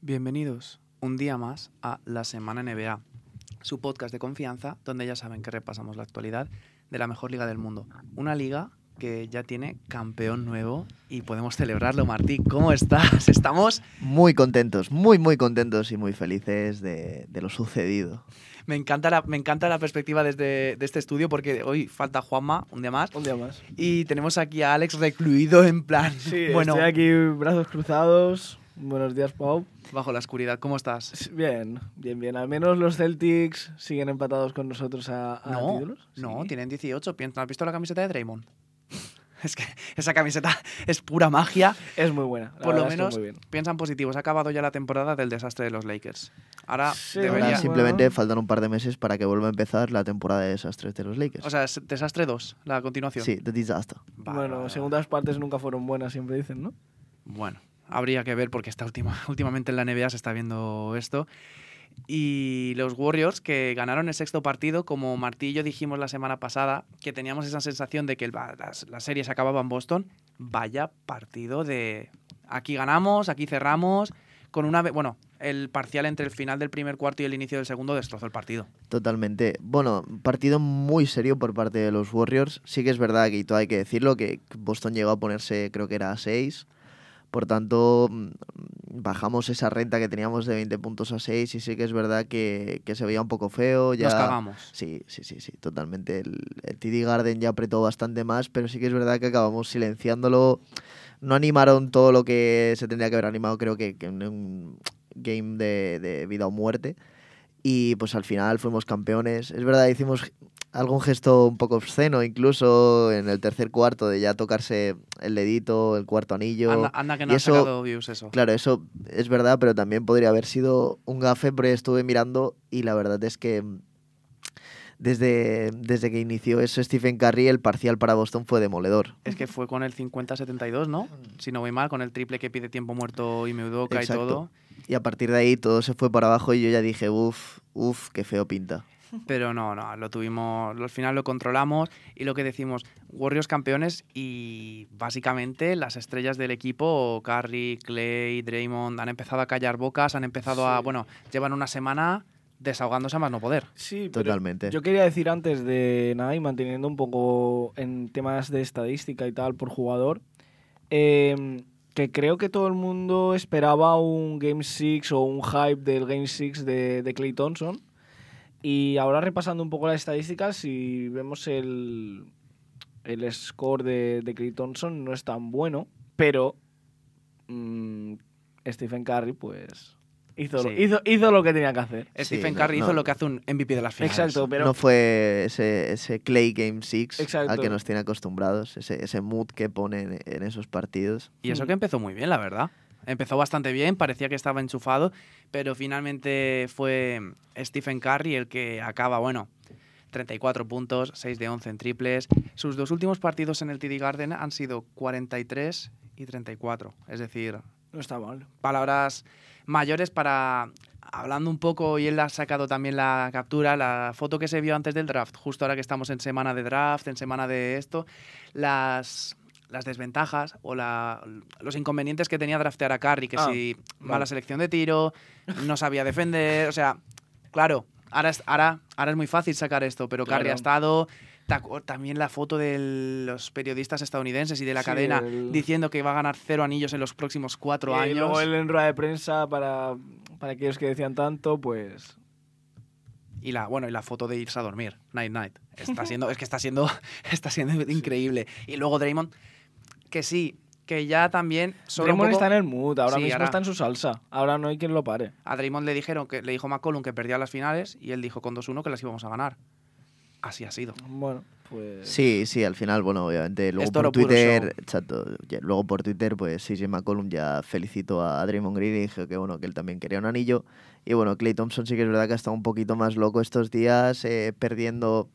Bienvenidos un día más a La Semana NBA, su podcast de confianza donde ya saben que repasamos la actualidad de la mejor liga del mundo. Una liga que ya tiene campeón nuevo y podemos celebrarlo. Martí, ¿cómo estás? Estamos... Muy contentos, muy, muy contentos y muy felices de, de lo sucedido. Me encanta, la, me encanta la perspectiva desde de este estudio porque hoy falta Juanma, un día más. Un día más. Y tenemos aquí a Alex recluido en plan... Sí, bueno, estoy aquí brazos cruzados. Buenos días, Pau. bajo la oscuridad. ¿Cómo estás? Bien, bien, bien. Al menos los Celtics siguen empatados con nosotros a, a No, títulos. no, Sí. tienen 18. Piensa- ¿Has visto la camiseta de Draymond? Es que esa camiseta es pura magia. Es muy buena. la Por lo menos muy bien. piensan positivo. Se ha acabado ya la temporada del desastre de los Lakers. Ahora Sí, debería. Ahora Bueno. simplemente faltan un par de meses para que vuelva a empezar la temporada de desastres de los Lakers. O sea, es desastre 2, la continuación. sí, The Disaster. Bueno, segundas partes nunca fueron buenas, siempre dicen, ¿no? Bueno, habría que ver porque esta última, últimamente en la NBA se está viendo esto. Y los Warriors que ganaron el sexto partido, como Martí y yo dijimos la semana pasada, que teníamos esa sensación de que las series se acababan en Boston. Vaya partido de aquí ganamos, aquí cerramos. Con una bueno, el parcial entre el final del primer cuarto y el inicio del segundo destrozó el partido. Totalmente. Bueno, partido muy serio por parte de los Warriors. Sí que es verdad que todo hay que decirlo, que Boston llegó a ponerse, creo que era a 6. Por tanto, mm, bajamos esa renta que teníamos de 20 puntos a 6 y sí que es verdad que, que se veía un poco feo. Ya... Nos cagamos. Sí, sí, sí, sí, totalmente. El, el TD Garden ya apretó bastante más, pero sí que es verdad que acabamos silenciándolo. No animaron todo lo que se tendría que haber animado, creo que, que en un game de, de vida o muerte. Y pues al final fuimos campeones. Es verdad, hicimos algún gesto un poco obsceno, incluso en el tercer cuarto, de ya tocarse el dedito, el cuarto anillo. Anda, anda que no ha sacado views eso. Claro, eso es verdad, pero también podría haber sido un gafe, porque estuve mirando y la verdad es que mm, desde, desde que inició eso Stephen Curry, el parcial para Boston fue demoledor. Es que fue con el 50-72, ¿no? Si no voy mal, con el triple que pide tiempo muerto y Meudoka y todo. Y a partir de ahí todo se fue para abajo y yo ya dije, uff, uff, qué feo pinta. Pero no, no, lo tuvimos, al final lo controlamos y lo que decimos, Warriors campeones y básicamente las estrellas del equipo, Curry, Clay, Draymond, han empezado a callar bocas, han empezado a, bueno, llevan una semana desahogándose a más no poder. Sí, pero Totalmente. yo quería decir antes de nada y manteniendo un poco en temas de estadística y tal por jugador, em, que creo que todo el mundo esperaba un Game 6 o un hype del Game 6 de, de Clay Thompson. Y ahora repasando un poco las estadísticas, si vemos el, el score de, de Clay Thompson, no es tan bueno, pero mm, Stephen Curry pues hizo, lo- hizo, hizo lo que tenía que hacer. Sí, Stephen no, Curry hizo lo que hace un MVP de las finales. Exacto, pero no fue ese, ese Clay Game 6 al que nos tiene acostumbrados, ese, ese mood que pone en, en esos partidos. Y eso Mm. que empezó muy bien, la verdad. Empezó bastante bien, parecía que estaba enchufado, pero finalmente fue Stephen Curry el que acaba, bueno, 34 puntos, 6 de 11 en triples. Sus dos últimos partidos en el TD Garden han sido 43 y 34. Es decir, No está mal. palabras mayores para... Hablando un poco, y él ha sacado también la captura, la foto que se vio antes del draft, justo ahora que estamos en semana de draft, en semana de esto, las, las desventajas o la- los inconvenientes que tenía draftear a Curry, que Ah, si mala vale. selección de tiro, no sabía defender, o sea, claro, ahora es, ahora, ahora es muy fácil sacar esto, pero Curry Claro. ha estado... ta- También la foto de los periodistas estadounidenses y de la Sí, cadena el- diciendo que va a ganar cero anillos en los próximos cuatro Y años. luego él en rueda de prensa para, para aquellos que decían tanto, pues... Y la, bueno, y la foto de irse a dormir, night night. Está siendo, es que está siendo, está siendo increíble. Y luego Draymond, que sí, que ya también sobra un Draymond poco- está en el mood, ahora Sí, mismo ahora- está en su salsa. Ahora no hay quien lo pare. A Draymond le dijeron que le dijo McCollum que perdía las finales y él dijo con 2-1 que las íbamos a ganar. Así ha sido. Bueno, pues... Sí, sí, al final, bueno, obviamente, luego por puro Twitter, exacto, ya- luego por Twitter, pues CJ McCollum ya felicitó a Draymond Green y dijo que bueno, que él también quería un anillo. Y bueno, Clay Thompson sí que es verdad que ha estado un poquito más loco estos días, eh, perdiendo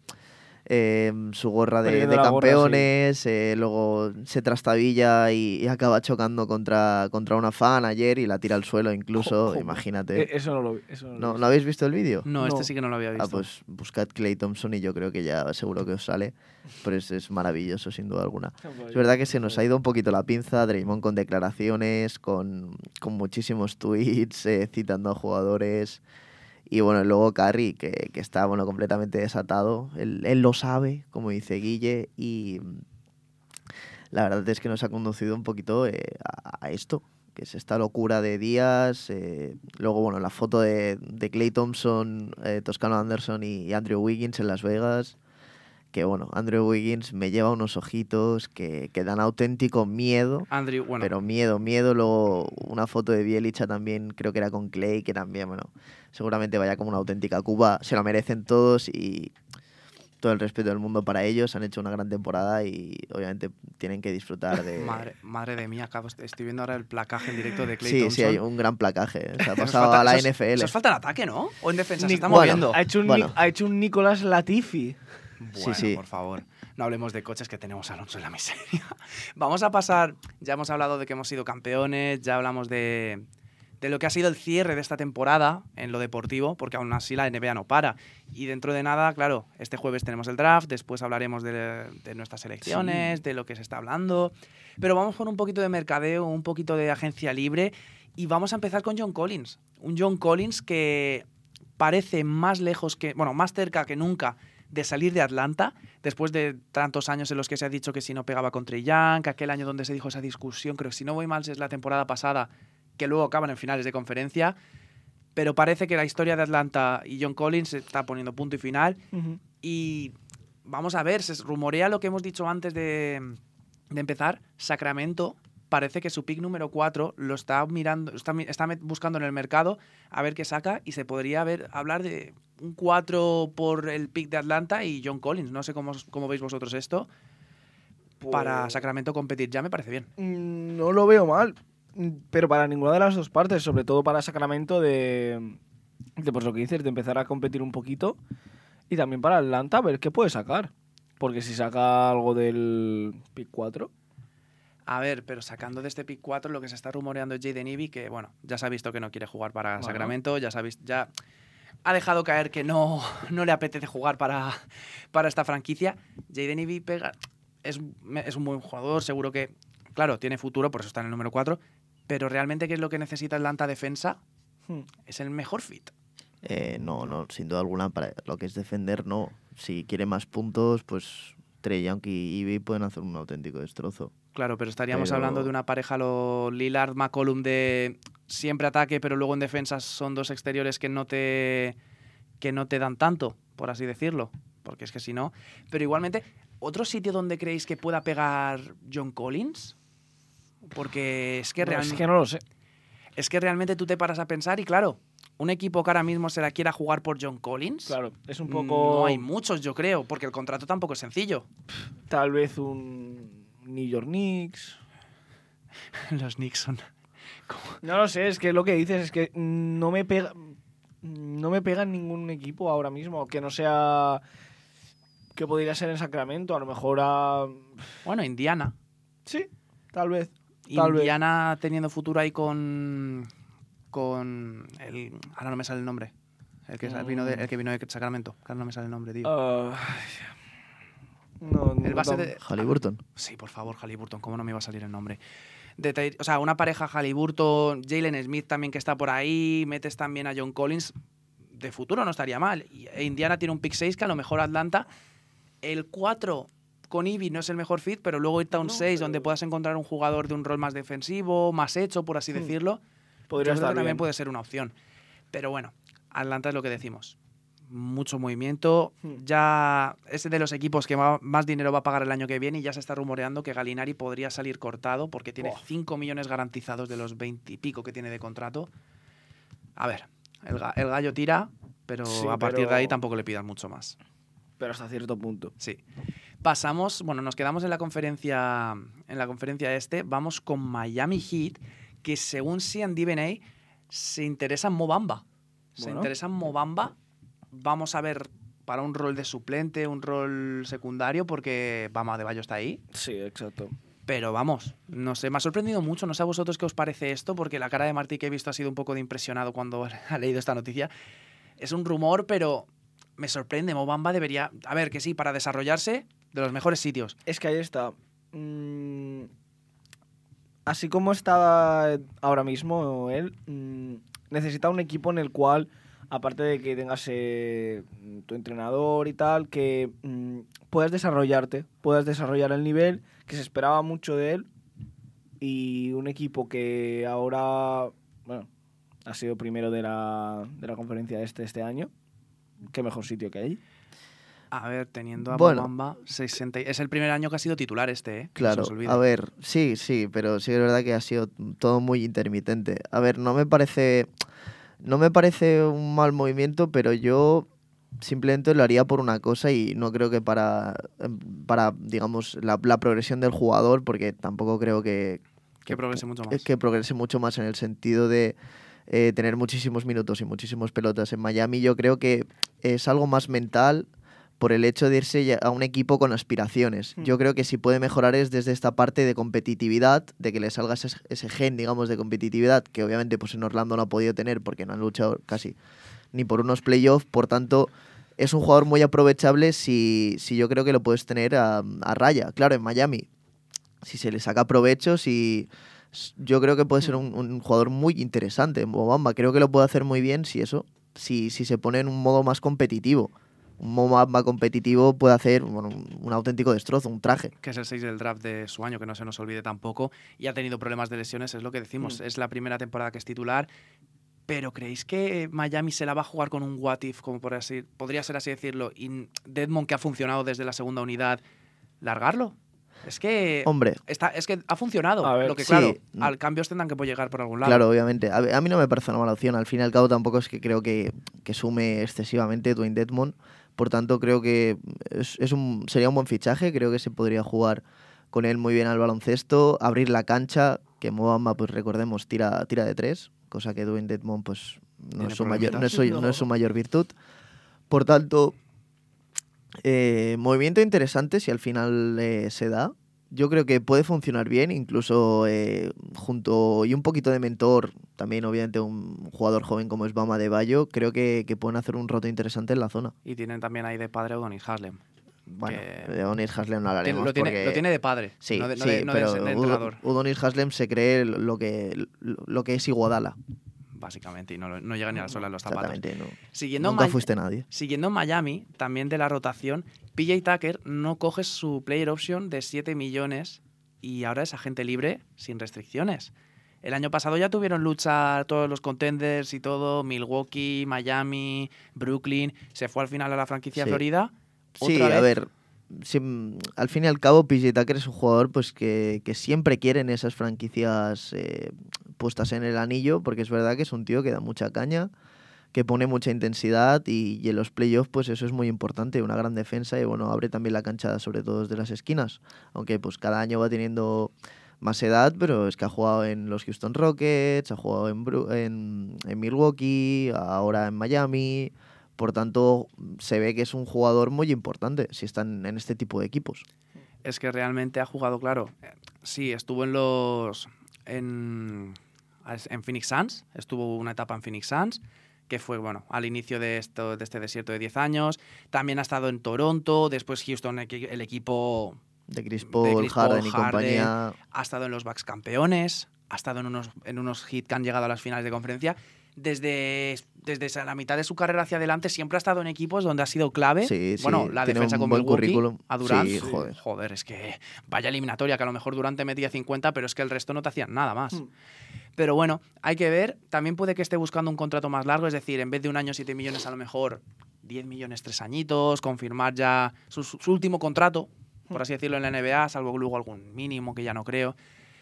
eh, su gorra de, Perdiendo de la gorra, sí. campeones, eh, luego se trastabilla y, y acaba chocando contra, contra una fan ayer y la tira al suelo incluso, imagínate. Eh, Eso no lo vi. Eso no lo ¿No, vi. ¿No habéis visto el vídeo? No, este sí que no lo había visto. Ah, pues buscad Clay Thompson y yo creo que ya seguro que os sale. Pero es, es maravilloso, sin duda alguna. Es verdad que se nos ha ido un poquito la pinza, Draymond con declaraciones, con, con muchísimos tweets, eh, citando a jugadores. Y bueno, luego Curry, que, que está bueno, completamente desatado. Él, él lo sabe, como dice Guille, y mm, la verdad es que nos ha conducido un poquito eh, a, esto, que es esta locura de días. eh, luego, bueno, la foto de, de Clay Thompson, eh, Toscano Anderson y Andrew Wiggins en Las Vegas que bueno, Andrew Wiggins me lleva unos ojitos que, que dan auténtico miedo, Andrew, bueno, pero miedo, miedo. Luego una foto de Bielicha también, creo que era con Clay, que también, bueno, seguramente vaya como una auténtica Cuba. Se lo merecen todos y todo el respeto del mundo para ellos. Han hecho una gran temporada y obviamente tienen que disfrutar de... madre, madre de mía, acabo- estoy viendo ahora el placaje en directo de Clay sí, Thompson. sí, hay un gran placaje. Se ha pasado falta- a la NFL. Eso es falta en ataque, ¿no? O en defensa, se está bueno, moviendo. Ha hecho, un, Bueno. Ha hecho un Nicolás Latifi. Bueno, sí. por favor. No hablemos de coches que tenemos a Alonso en la miseria. Vamos a pasar, ya hemos hablado de que hemos sido campeones, ya hablamos de, de lo que ha sido el cierre de esta temporada en lo deportivo, porque aún así la NBA no para. Y dentro de nada, claro, este jueves tenemos el draft, después hablaremos de, de nuestras elecciones, de lo que se está hablando. Pero vamos con un poquito de mercadeo, un poquito de agencia libre y vamos a empezar con John Collins. Un John Collins que parece más lejos que, bueno, más cerca que nunca de salir de Atlanta, después de tantos años en los que se ha dicho que si no pegaba con Trey Young, aquel año donde se dijo esa discusión, creo que si no voy mal es la temporada pasada, que luego acaban en finales de conferencia, pero parece que la historia de Atlanta y John Collins se está poniendo punto y final. Y vamos a ver, se rumorea lo que hemos dicho antes de, de empezar, Sacramento parece que su pick número 4 lo está mirando, está, está buscando en el mercado a ver qué saca y se podría ver, hablar de un 4 por el pick de Atlanta y John Collins. No sé cómo, cómo veis vosotros esto. Para Pues- Sacramento competir ya me parece bien. Mm, No lo veo mal, pero para ninguna de las dos partes, sobre todo para Sacramento de, de pues lo que dices, de empezar a competir un poquito y también para Atlanta a ver qué puede sacar. Porque si saca algo del pick 4, A ver, pero sacando de este pick 4 lo que se está rumoreando es Jaden Ivey, que bueno, ya se ha visto que no quiere jugar para Bueno. Sacramento, ya se ha visto, ya ha dejado caer que no, no le apetece jugar para, para esta franquicia. Jaden Ivey pega, es, es un buen jugador, seguro que, claro, tiene futuro, por eso está en el número 4, pero realmente qué es lo que necesita Atlanta defensa hmm, es el mejor fit. Eh, no, no, sin duda alguna, para lo que es defender, no. Si quiere más puntos, pues Trey Young y Ivy pueden hacer un auténtico destrozo. Claro, pero estaríamos Pero- hablando de una pareja, lo Lillard, McCollum, de siempre ataque, pero luego en defensa son dos exteriores que no te que no te dan tanto, por así decirlo, porque es que si no. Pero igualmente, ¿otro sitio donde creéis que pueda pegar John Collins? Porque es que, no, realmente, es que no lo sé. es que realmente tú te paras a pensar y claro, un equipo que ahora mismo se la quiera jugar por John Collins, Claro, es un mm, poco no hay muchos, yo creo, porque el contrato tampoco es sencillo. tal vez un New York Knicks. Los Nixon. No lo sé, es que lo que dices es que no me pega no me pega en ningún equipo ahora mismo que no sea que podría ser en Sacramento, a lo mejor a Bueno, Indiana. sí, tal vez. Tal vez. Indiana teniendo futuro ahí con. con. El, ahora no me sale el nombre. El que, sa- vino de, el que vino de Sacramento. Ahora no me sale el nombre, tío. Ah, no, el no base de. Halliburton. Sí, por favor, Halliburton. ¿Cómo no me iba a salir el nombre? De o sea, una pareja Halliburton, Jalen Smith también que está por ahí. Metes también a John Collins. De futuro no estaría mal. E Indiana tiene un pick 6 que a lo mejor Atlanta. El 4 con Ivy no es el mejor fit, pero luego irte a un No, 6 pero- donde puedas encontrar un jugador de un rol más defensivo, más hecho, por así Hmm. decirlo. podría Yo creo estar también puede ser una opción. Pero bueno, Atlanta es lo que decimos. Mucho movimiento. Hmm. Ya es de los equipos que más dinero va a pagar el año que viene y ya se está rumoreando que Galinari podría salir cortado porque tiene Buah. 5 millones garantizados de los 20 y pico que tiene de contrato. A ver, el, ga- el gallo tira, pero Sí, a partir de ahí tampoco le pidan mucho más. pero hasta cierto punto. Sí. Pasamos, bueno, nos quedamos en la conferencia en la conferencia este, vamos con Miami Heat, que según DNA se interesa en Mobamba. Se interesa en Mobamba. Vamos a ver para un rol de suplente, un rol secundario, porque Bama de Bayo está ahí. Sí, exacto. Pero vamos, no sé, me ha sorprendido mucho. No sé a vosotros qué os parece esto, porque la cara de Martí que he visto ha sido un poco de impresionado cuando ha leído esta noticia. Es un rumor, pero me sorprende. Mobamba debería. A ver, que sí, para desarrollarse, de los mejores sitios. Es que ahí está. Mm, así como está ahora mismo él, mm, necesita un equipo en el cual, aparte de que tengas eh, tu entrenador y tal, que mm, puedas desarrollarte, puedas desarrollar el nivel, que se esperaba mucho de él, y un equipo que ahora, bueno, ha sido primero de la, de la conferencia este este año. Qué mejor sitio que hay. A ver, teniendo a Bueno. Mobamba, 60 y- es el primer año que ha sido titular este, ¿eh? Claro, a ver, sí, sí, pero sí es verdad que ha sido todo muy intermitente. A ver, no me parece, no me parece un mal movimiento, pero yo simplemente lo haría por una cosa y no creo que para, em, para digamos, la, la progresión del jugador, porque tampoco creo que, Que progrese mucho más. es que progrese mucho más en el sentido de eh, tener muchísimos minutos y muchísimos pelotas en Miami. Yo creo que es algo más mental por el hecho de irse a un equipo con aspiraciones. Hmm. Yo creo que si puede mejorar es desde esta parte de competitividad, de que le salga ese, ese gen, digamos, de competitividad, que obviamente pues en Orlando no ha podido tener porque no han luchado casi ni por unos playoffs, por tanto es un jugador muy aprovechable si, si yo creo que lo puedes tener a, a raya. Claro, en Miami, si se le saca provecho, si yo creo que puede ser un, un jugador muy interesante. Mobamba creo que lo puede hacer muy bien si eso, si, si se pone en un modo más competitivo. Un Mobamba competitivo puede hacer bueno, un, auténtico destrozo, un traje. que es el 6 del draft de su año, que no se nos olvide tampoco, y ha tenido problemas de lesiones, es lo que decimos. Mm. Es la primera temporada que es titular. Pero ¿creéis que Miami se la va a jugar con un what if, como por así, podría ser así decirlo, y Deadmond, que ha funcionado desde la segunda unidad, largarlo? Es que, Hombre, está, es que ha funcionado. A ver, lo que, sí. claro, al cambios tendrán que llegar por algún lado. Claro, obviamente. A, a mí no me parece una mala opción. Al fin y al cabo tampoco es que creo que, que sume excesivamente Dwayne Dedmon. Por tanto, creo que es, es un, sería un buen fichaje. Creo que se podría jugar con él muy bien al baloncesto, abrir la cancha, que Mobamba, pues recordemos, tira, tira de tres, cosa que Dwayne Dedmon pues, no, es su mayor, no, es problemitas. su, no es su mayor virtud. Por tanto, eh, movimiento interesante si al final eh, se da. Yo creo que puede funcionar bien, incluso eh, junto y un poquito de mentor, también obviamente un jugador joven como es Bama de Bayo, creo que, que pueden hacer un roto interesante en la zona. Y tienen también ahí de padre a Udonis Haslem. Bueno, Que- de Udonis Haslem no hablaremos lo, tiene, porque- lo tiene de padre, Sí, no de, no sí, de- no de- pero de Udo- entrenador, Udonis Haslem se cree lo que, lo que es Iguodala. Básicamente, y no, no llega ni a la sola de los zapatos. Exactamente, no. Siguiendo Nunca fuiste nadie. Siguiendo en Miami, también de la rotación, PJ Tucker no coge su player option de 7 millones y ahora es agente libre sin restricciones. El año pasado ya tuvieron lucha todos los contenders y todo, Milwaukee, Miami, Brooklyn, se fue al final a la franquicia Sí. Florida. Sí, a ver, mm, al fin y al cabo PJ Tucker es un jugador pues que, siempre quieren esas franquicias eh, puestas en el anillo, porque es verdad que es un tío que da mucha caña, que pone mucha intensidad y, y en los playoffs pues eso es muy importante, una gran defensa y bueno, abre también la cancha sobre todo desde las esquinas, aunque pues cada año va teniendo más edad, pero es que ha jugado en los Houston Rockets, ha jugado en, Bru- en Milwaukee, ahora en Miami, por tanto se ve que es un jugador muy importante si están en este tipo de equipos. Es que realmente ha jugado, claro. eh, Sí, estuvo en los. En, en Phoenix Suns. Estuvo una etapa en Phoenix Suns. Que fue, bueno, al inicio de, esto, de este desierto de 10 años. También ha estado en Toronto. Después Houston, el equipo. De Chris Paul, Chris Paul, Harden y Harden. compañía. Ha estado en los Bucks campeones. Ha estado en unos, en unos hits que han llegado a las finales de conferencia. Desde, desde la mitad de su carrera hacia adelante siempre ha estado en equipos donde ha sido clave. Sí, sí, bueno, la tiene defensa un con buen currículum. a Durant. Sí, joder. es que vaya eliminatoria, que a lo mejor Durante metía 50, pero es que el resto no te hacían nada más. Mm. Pero bueno, hay que ver. También puede que esté buscando un contrato más largo, es decir, en vez de un año 7 millones, a lo mejor 10 millones tres añitos, confirmar ya su, su último contrato, por así decirlo, en la NBA, salvo luego algún mínimo que ya no creo.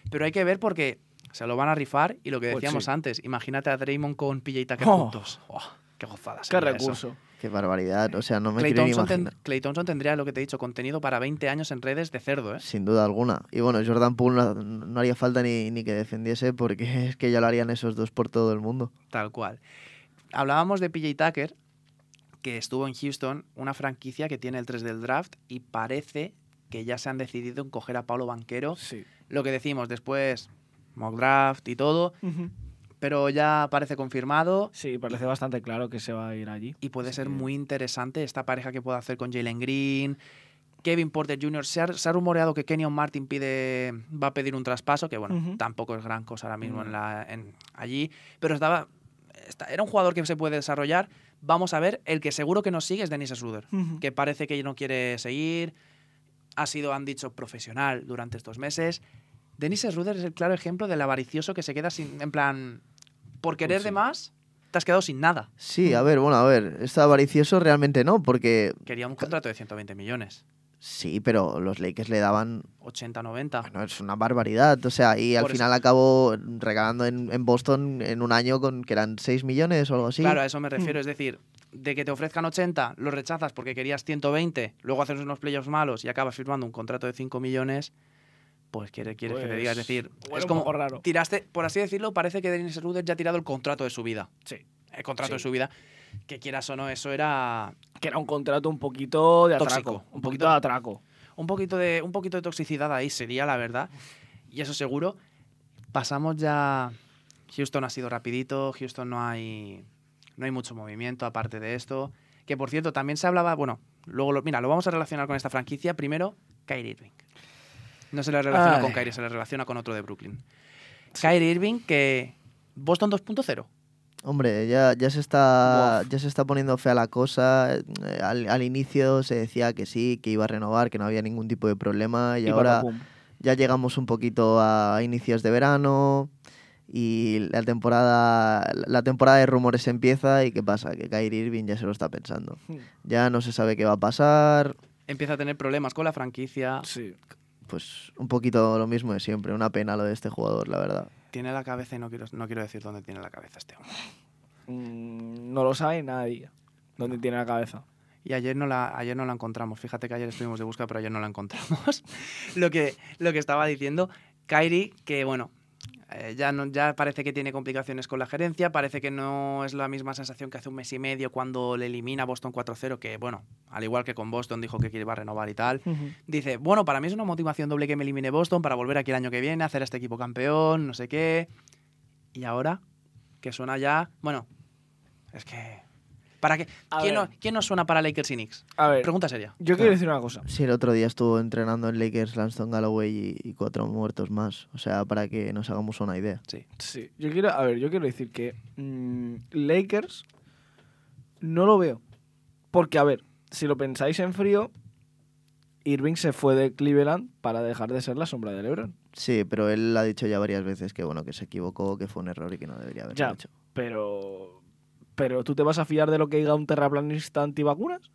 Pero hay que ver porque se lo van a rifar y lo que Pues decíamos sí. antes, imagínate a Draymond con PJ Tucker Oh. juntos. Oh, ¡Qué gozada! Qué sería eso. recurso. Qué barbaridad. O sea, no me Clay quiero ni Thompson, ten-. Klay Thompson tendría lo que te he dicho, contenido para 20 años en redes de cerdo, ¿eh? Sin duda alguna. Y bueno, Jordan Poole no, no haría falta ni, ni que defendiese porque es que ya lo harían esos dos por todo el mundo. Tal cual. Hablábamos de PJ Tucker, que estuvo en Houston, una franquicia que tiene el 3 del draft y parece que ya se han decidido en coger a Pablo Banquero. Sí. Lo que decimos después, mock draft y todo, pero ya parece confirmado Sí, parece bastante claro que se va a ir allí. y puede ser muy interesante esta pareja que puede hacer con Jalen Green. Kevin Porter Jr. Se ha, se ha rumoreado que Kenyon Martin pide, va a pedir un traspaso, que bueno, tampoco es gran cosa ahora mismo en No. la, en, allí, pero estaba, esta- era un jugador que se puede desarrollar. Vamos a ver, el que seguro que nos sigue es Dennis Schroeder, que parece que no quiere seguir, ha sido, han dicho, profesional durante estos meses. Dennis Schroeder es el claro ejemplo del avaricioso que se queda sin, en plan, por querer Pues sí. de más, te has quedado sin nada. Sí, a ver, bueno, a ver, está avaricioso realmente no, porque Quería un contrato de 120 millones, sí, pero los Lakers le daban, 80, 90. bueno, es una barbaridad, o sea, y al Por eso- final acabó regalando en, en Boston en un año con que eran 6 millones o algo así. Claro, a eso me refiero. Es decir, de que te ofrezcan 80, lo rechazas porque querías 120, luego haces unos playoffs malos y acabas firmando un contrato de 5 millones, pues quiere- quieres que te diga. Es Pues, decir, es como raro. tiraste, por así decirlo, parece que Dennis Schroeder ya ha tirado el contrato de su vida. Sí. El contrato Sí. de su vida. Que quieras o no, eso era Que era un contrato un poquito de atraco. Tóxico, Un poquito- de atraco. un poquito de, un poquito de toxicidad ahí, sería la verdad. Y eso seguro. Pasamos ya. Houston ha sido rapidito, Houston no hay, no hay mucho movimiento aparte de esto. Que por cierto, también se hablaba, bueno, luego lo, mira, lo vamos a relacionar con esta franquicia. Primero, Kyrie Irving. No se le relaciona Ay. con Kyrie, se le relaciona con otro de Brooklyn. Kyrie Irving, que Boston 2.0. Hombre, ya, ya, se está, ya se está poniendo fea la cosa. eh, Al, al inicio se decía que sí, que iba a renovar, que no había ningún tipo de problema. Y, Y ahora ya llegamos un poquito a inicios de verano. Y la temporada, la temporada de rumores empieza. ¿Y qué pasa? Que Kyrie Irving ya se lo está pensando. Hmm. Ya no se sabe qué va a pasar. Empieza a tener problemas con la franquicia. Sí. Pues un poquito lo mismo de siempre. Una pena lo de este jugador, la verdad. Tiene la cabeza y no quiero, no quiero decir dónde tiene la cabeza este hombre. Mm, no lo sabe nadie. ¿Dónde tiene la cabeza? Y ayer no, la, ayer no la encontramos. Fíjate que ayer estuvimos de busca, pero ayer no la encontramos. lo, que, lo que estaba diciendo, Kyrie, que bueno, eh, ya, no, ya parece que tiene complicaciones con la gerencia, parece que no es la misma sensación que hace un mes y medio cuando le elimina Boston 4-0, que bueno, al igual que con Boston dijo que iba a renovar y tal. Dice, bueno, para mí es una motivación doble que me elimine Boston para volver aquí el año que viene, hacer a este equipo campeón, no sé qué. Y ahora, que suena ya, bueno, es que... ¿Para qué? ¿Quién no, ¿Quién no suena para Lakers y Knicks? A ver, Pregunta seria. yo quiero decir una cosa. Sí, el otro día estuvo entrenando en Lakers Lanston Galloway y, y cuatro muertos más. O sea, para que nos hagamos una idea. Sí. Sí, yo quiero, a ver, yo quiero decir que mm, Lakers no lo veo. Porque, a ver, si lo pensáis en frío, Irving se fue de Cleveland para dejar de ser la sombra de LeBron. Sí, pero él ha dicho ya varias veces que bueno, que se equivocó, que fue un error y que no debería haberlo Ya. hecho. Pero, pero ¿tú te vas a fiar de lo que diga un terraplanista antivacunas?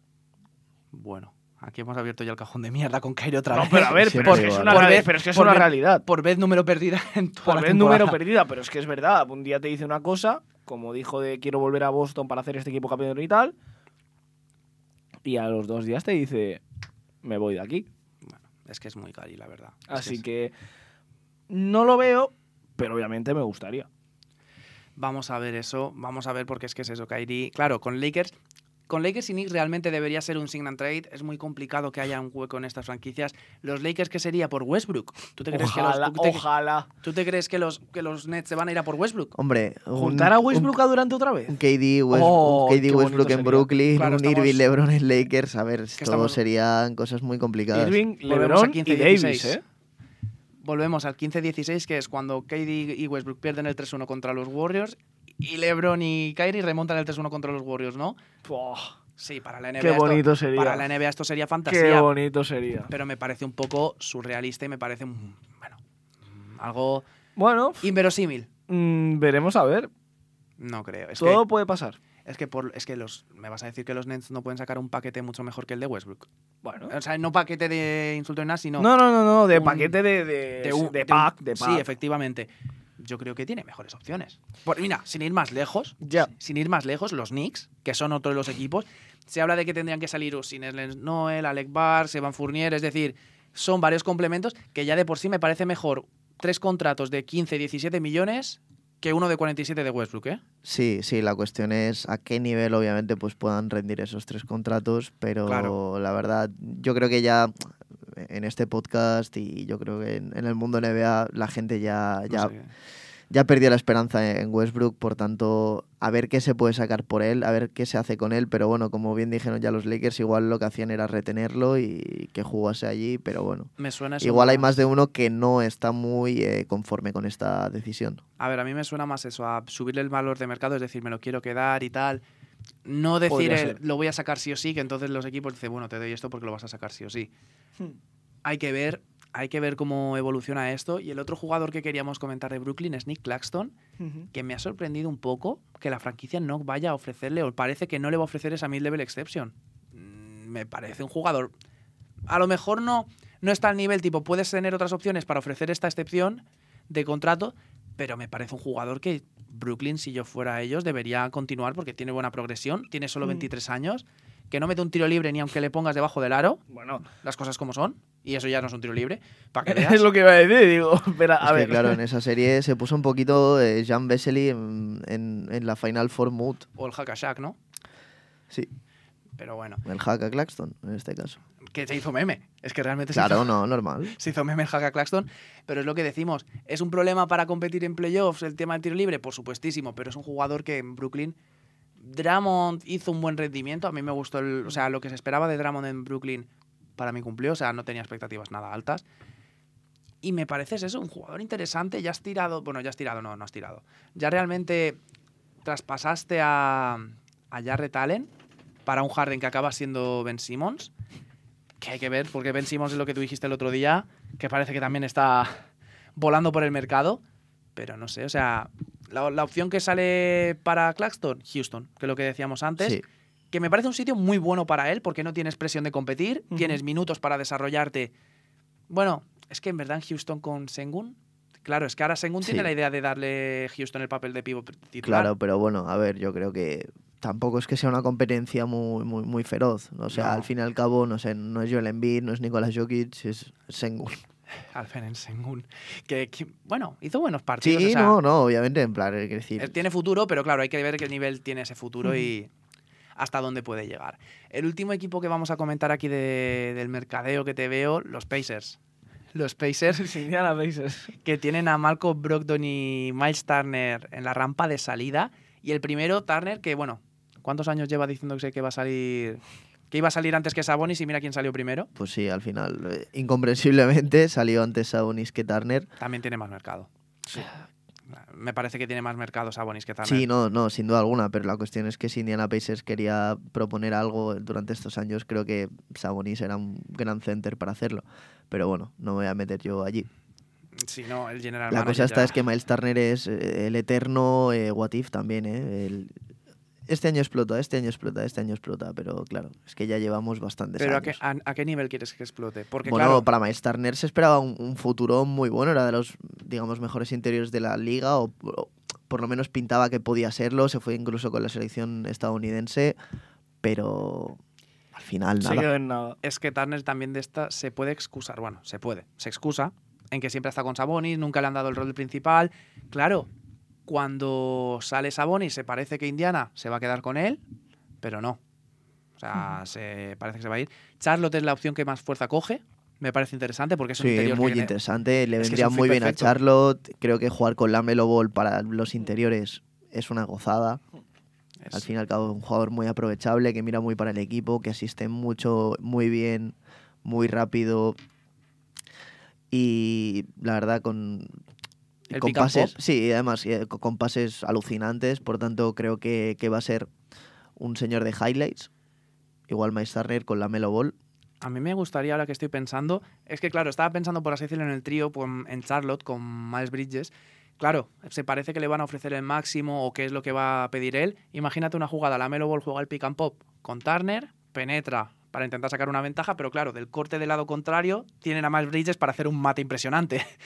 Bueno, aquí hemos abierto ya el cajón de mierda con Kyrie otra No, vez. pero a ver, pero es, una vez- pero es que es por una vez- realidad. Por vez número perdida en toda Por la vez número perdida, pero es que es verdad. Un día te dice una cosa, como dijo de quiero volver a Boston para hacer este equipo campeón y tal, y a los dos días te dice me voy de aquí. Es que es muy cari, la verdad. Es Así es- que no lo veo, pero obviamente me gustaría. Vamos a ver eso, vamos a ver porque es que es eso, Kyrie. Claro, con Lakers, con Lakers y Knicks realmente debería ser un sign and trade. Es muy complicado que haya un hueco en estas franquicias. Los Lakers, ¿qué sería? ¿Por Westbrook? ¿Tú te crees, Ojalá, que, los, tú te- ojalá. tú te crees que, los, que los Nets se van a ir a por Westbrook? Hombre, un- ¿Juntar a un- Westbrook a Durante otra vez? Un KD, West- Oh, un KD Westbrook en sería. Brooklyn, Claro, un estamos- Irving LeBron en Lakers. A ver, esto estamos- serían cosas muy complicadas. Irving, LeBron a 15 y Davis, 16. ¿eh? Volvemos al 15-16, que es cuando KD y Westbrook pierden el 3-1 contra los Warriors y LeBron y Kyrie remontan el 3-1 contra los Warriors, ¿no? Sí, para la NBA. qué esto- bonito sería. Para la NBA esto sería Qué fantasía. bonito sería. pero me parece un poco surrealista y me parece, un- bueno, algo Bueno, inverosímil. mm, veremos a ver. No creo. Es Todo que, puede pasar. Es que, por, es que los, me vas a decir que los Nets no pueden sacar un paquete mucho mejor que el de Westbrook. Bueno. O sea, no paquete de insulto ni nada, sino No, no, no, no, de un- paquete de, de, de, un- de de pack, un- de pack. Sí, efectivamente. Yo creo que tiene mejores opciones. Por- mira, sin ir más lejos, Ya. sin ir más lejos, los Knicks, que son otro de los equipos, se habla de que tendrían que salir sin Noel, Alec Barr, Evan Fournier, es decir, son varios complementos que ya de por sí me parece mejor tres contratos de 15, 17 millones que uno de 47 de Westbrook, ¿eh? Sí, sí, la cuestión es a qué nivel obviamente pues puedan rendir esos tres contratos, pero Claro. la verdad yo creo que ya en este podcast y yo creo que en, en el mundo NBA la gente ya, No ya, sé. Ya perdió la esperanza en Westbrook, por tanto a ver qué se puede sacar por él, a ver qué se hace con él, pero bueno, como bien dijeron ya los Lakers, igual lo que hacían era retenerlo y que jugase allí, pero bueno. Me suena eso Igual hay más de uno que no está muy eh, conforme con esta decisión. A ver, a mí me suena más eso, a subirle el valor de mercado, es decir, me lo quiero quedar y tal. No decir el, ser. lo voy a sacar sí o sí, que entonces los equipos dicen, bueno, te doy esto porque lo vas a sacar sí o sí. Hay que ver, hay que ver cómo evoluciona esto. Y el otro jugador que queríamos comentar de Brooklyn es Nick Claxton, que me ha sorprendido un poco que la franquicia no vaya a ofrecerle, o parece que no le va a ofrecer esa mid-level exception. Mm, Me parece un jugador. A lo mejor no, no está al nivel, tipo, puedes tener otras opciones para ofrecer esta excepción de contrato, pero me parece un jugador que Brooklyn, si yo fuera ellos, debería continuar porque tiene buena progresión, tiene solo Mm. 23 años, que no mete un tiro libre ni aunque le pongas debajo del aro, Bueno, las cosas como son, y eso ya no es un tiro libre, para que veas. es lo que iba a decir, digo, espera, Es a que, ver. claro, en esa serie se puso un poquito eh, Jean Vesely en, en- en la Final Four Mood. O el Hackashack, ¿no? Sí, Pero bueno, el hack a Claxton en este caso. que se hizo meme. Es que realmente se Claro, hizo, no, normal. se hizo meme el Hack a Claxton. Pero es lo que decimos. ¿Es un problema para competir en playoffs el tema del tiro libre? Por supuestísimo. Pero es un jugador que en Brooklyn. Drummond hizo un buen rendimiento. A mí me gustó. El, o sea, lo que se esperaba de Drummond en Brooklyn para mí cumplió. O sea, no tenía expectativas nada altas. Y me parece es eso, un jugador interesante. Ya has tirado. Bueno, ya has tirado, no, no has tirado. Ya realmente traspasaste a, a Jarrett Allen para un Harden que acaba siendo Ben Simmons. Que hay que ver, porque Ben Simmons es lo que tú dijiste el otro día, que parece que también está volando por el mercado. Pero no sé, o sea, la, la opción que sale para Claxton, Houston, que es lo que decíamos antes, Sí, que me parece un sitio muy bueno para él, porque no tienes presión de competir, tienes minutos para desarrollarte. Bueno, es que en verdad en Houston con Sengun, claro, es que ahora Sengun Sí. tiene la idea de darle Houston el papel de pivot titular. claro, pero bueno, a ver, yo creo que tampoco es que sea una competencia muy, muy, muy feroz. O sea, No. al fin y al cabo, no sé, no es Joel Embiid, no es Nicolás Jokic, es Sengun. Alferen Sengun, que, que, bueno, hizo buenos partidos. Sí, o sea, no, no, obviamente, en plan, es decir, tiene futuro, pero claro, hay que ver qué nivel tiene ese futuro y hasta dónde puede llegar. El último equipo que vamos a comentar aquí de- del mercadeo que te veo, los Pacers. Los Pacers Indiana Pacers. que tienen a Malcolm Brogdon y Miles Turner en la rampa de salida. Y el primero, Turner, que bueno, ¿cuántos años lleva diciendo que va a salir? Que iba a salir antes que Sabonis y mira quién salió primero. pues sí, al final, eh, incomprensiblemente salió antes Sabonis que Turner. También tiene más mercado. Me parece que tiene más mercado Sabonis que Turner. Sí, no, no, sin duda alguna, pero la cuestión es que si Indiana Pacers quería proponer algo durante estos años, creo que Sabonis era un gran center para hacerlo. Pero bueno, no me voy a meter yo allí. Sí, no, el general La cosa esta ya- es que Miles Turner es eh, el eterno eh, what if también, ¿eh? El- este año explota, este año explota, este año explota, pero claro, es que ya llevamos bastantes Pero ¿a años. qué, a, a qué nivel quieres que explote? Porque bueno, claro, para Miles Turner se esperaba un, un futuro muy bueno, era de los, digamos, mejores interiores de la liga, o, o por lo menos pintaba que podía serlo, se fue incluso con la selección estadounidense, pero al final nada. en nada. es que Turner también de esta se puede excusar. Bueno, se puede. Se excusa en que siempre está con Sabonis, nunca le han dado el rol principal. Claro, cuando sale Sabonis se parece que Indiana se va a quedar con él, pero no. O sea, se parece que se va a ir. Charlotte es la opción que más fuerza coge. Me parece interesante porque es un Sí, interior muy interesante, le Es es vendría muy bien perfecto. a Charlotte, creo que jugar con la Melo Ball para los interiores es una gozada. es- Al fin y al cabo, un jugador muy aprovechable, que mira muy para el equipo, que asiste mucho, muy bien, muy rápido. Y la verdad, con, El con pick and pases. pop. Sí, y además, eh, con, con pases alucinantes. Por tanto, creo que, que va a ser un señor de highlights. Igual Miles Turner con la Melo Ball. A mí me gustaría, ahora que estoy pensando, es que claro, estaba pensando, por así decirlo, en el trío pues, en Charlotte con Miles Bridges. Claro, se parece que le van a ofrecer el máximo o qué es lo que va a pedir él. Imagínate una jugada, la Melo Ball juega el pick and pop con Turner, penetra para intentar sacar una ventaja, pero claro, del corte del lado contrario tienen a Miles Bridges para hacer un mate impresionante.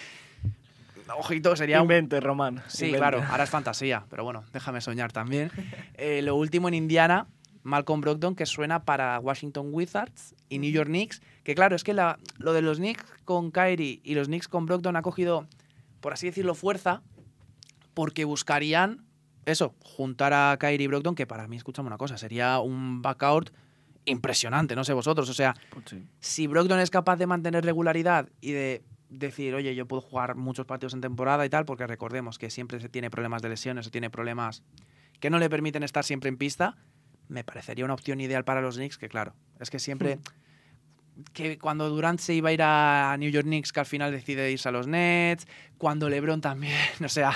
Ojito, sería un, Invente, Román. Sí, invente. claro, ahora es fantasía, pero bueno, déjame soñar también. Eh, lo último en Indiana, Malcolm Brogdon, que suena para Washington Wizards y New York Knicks, que claro, es que la- lo de los Knicks con Kyrie y los Knicks con Brogdon ha cogido, por así decirlo, fuerza, porque buscarían eso, juntar a Kyrie y Brogdon, que para mí, escúchame una cosa, sería un backcourt impresionante, no sé vosotros. O sea, Pues sí. si Brogdon es capaz de mantener regularidad y de decir, oye, yo puedo jugar muchos partidos en temporada y tal, porque recordemos que siempre se tiene problemas de lesiones o tiene problemas que no le permiten estar siempre en pista, me parecería una opción ideal para los Knicks, que claro, es que siempre... Que cuando Durant se iba a ir a New York Knicks, que al final decide irse a los Nets, cuando LeBron también, o sea,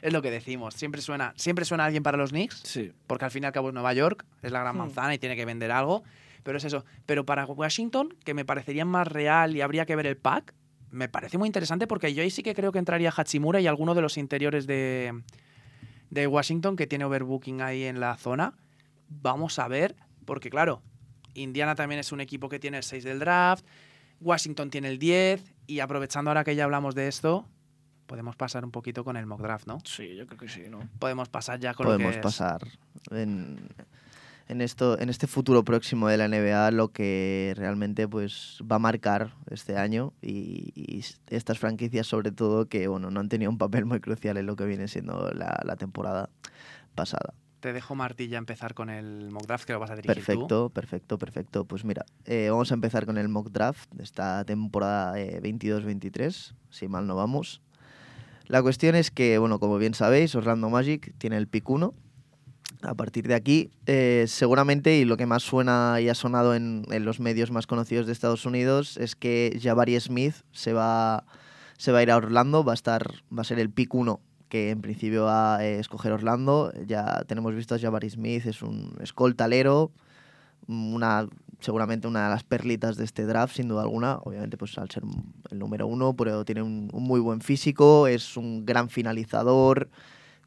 es lo que decimos, siempre suena, siempre suena alguien para los Knicks, Sí. porque al fin y al cabo es Nueva York, es la gran Hmm. manzana y tiene que vender algo, pero es eso. Pero para Washington, que me parecería más real y habría que ver el pack, me parece muy interesante porque yo ahí sí que creo que entraría Hachimura y alguno de los interiores de, de Washington que tiene overbooking ahí en la zona. Vamos a ver, porque claro, Indiana también es un equipo que tiene el 6 del draft, Washington tiene el 10 y aprovechando ahora que ya hablamos de esto, podemos pasar un poquito con el mock draft, ¿no? Sí, yo creo que sí, ¿no? Podemos pasar ya con lo Podemos que es- pasar en, en esto, en este futuro próximo de la NBA lo que realmente pues va a marcar este año y, y estas franquicias sobre todo que bueno no han tenido un papel muy crucial en lo que viene siendo la, la temporada pasada. Te dejo Martilla empezar con el mock draft que lo vas a dirigir tú. Perfecto, perfecto, perfecto. Pues mira, eh, vamos a empezar con el mock draft de esta temporada eh, 22-23, si mal no vamos. La cuestión es que, bueno, como bien sabéis, Orlando Magic tiene el pick 1. A partir de aquí, eh, seguramente, y lo que más suena y ha sonado en, los medios más conocidos de Estados Unidos, es que Jabari Smith se va, se va a ir a Orlando, va a, estar, va a ser el pick 1 que en principio va a eh, escoger Orlando. Ya tenemos visto a Jabari Smith, es un escoltalero, una, seguramente una de las perlitas de este draft, sin duda alguna. Obviamente, pues al ser el número uno, pero tiene un muy buen físico, es un gran finalizador,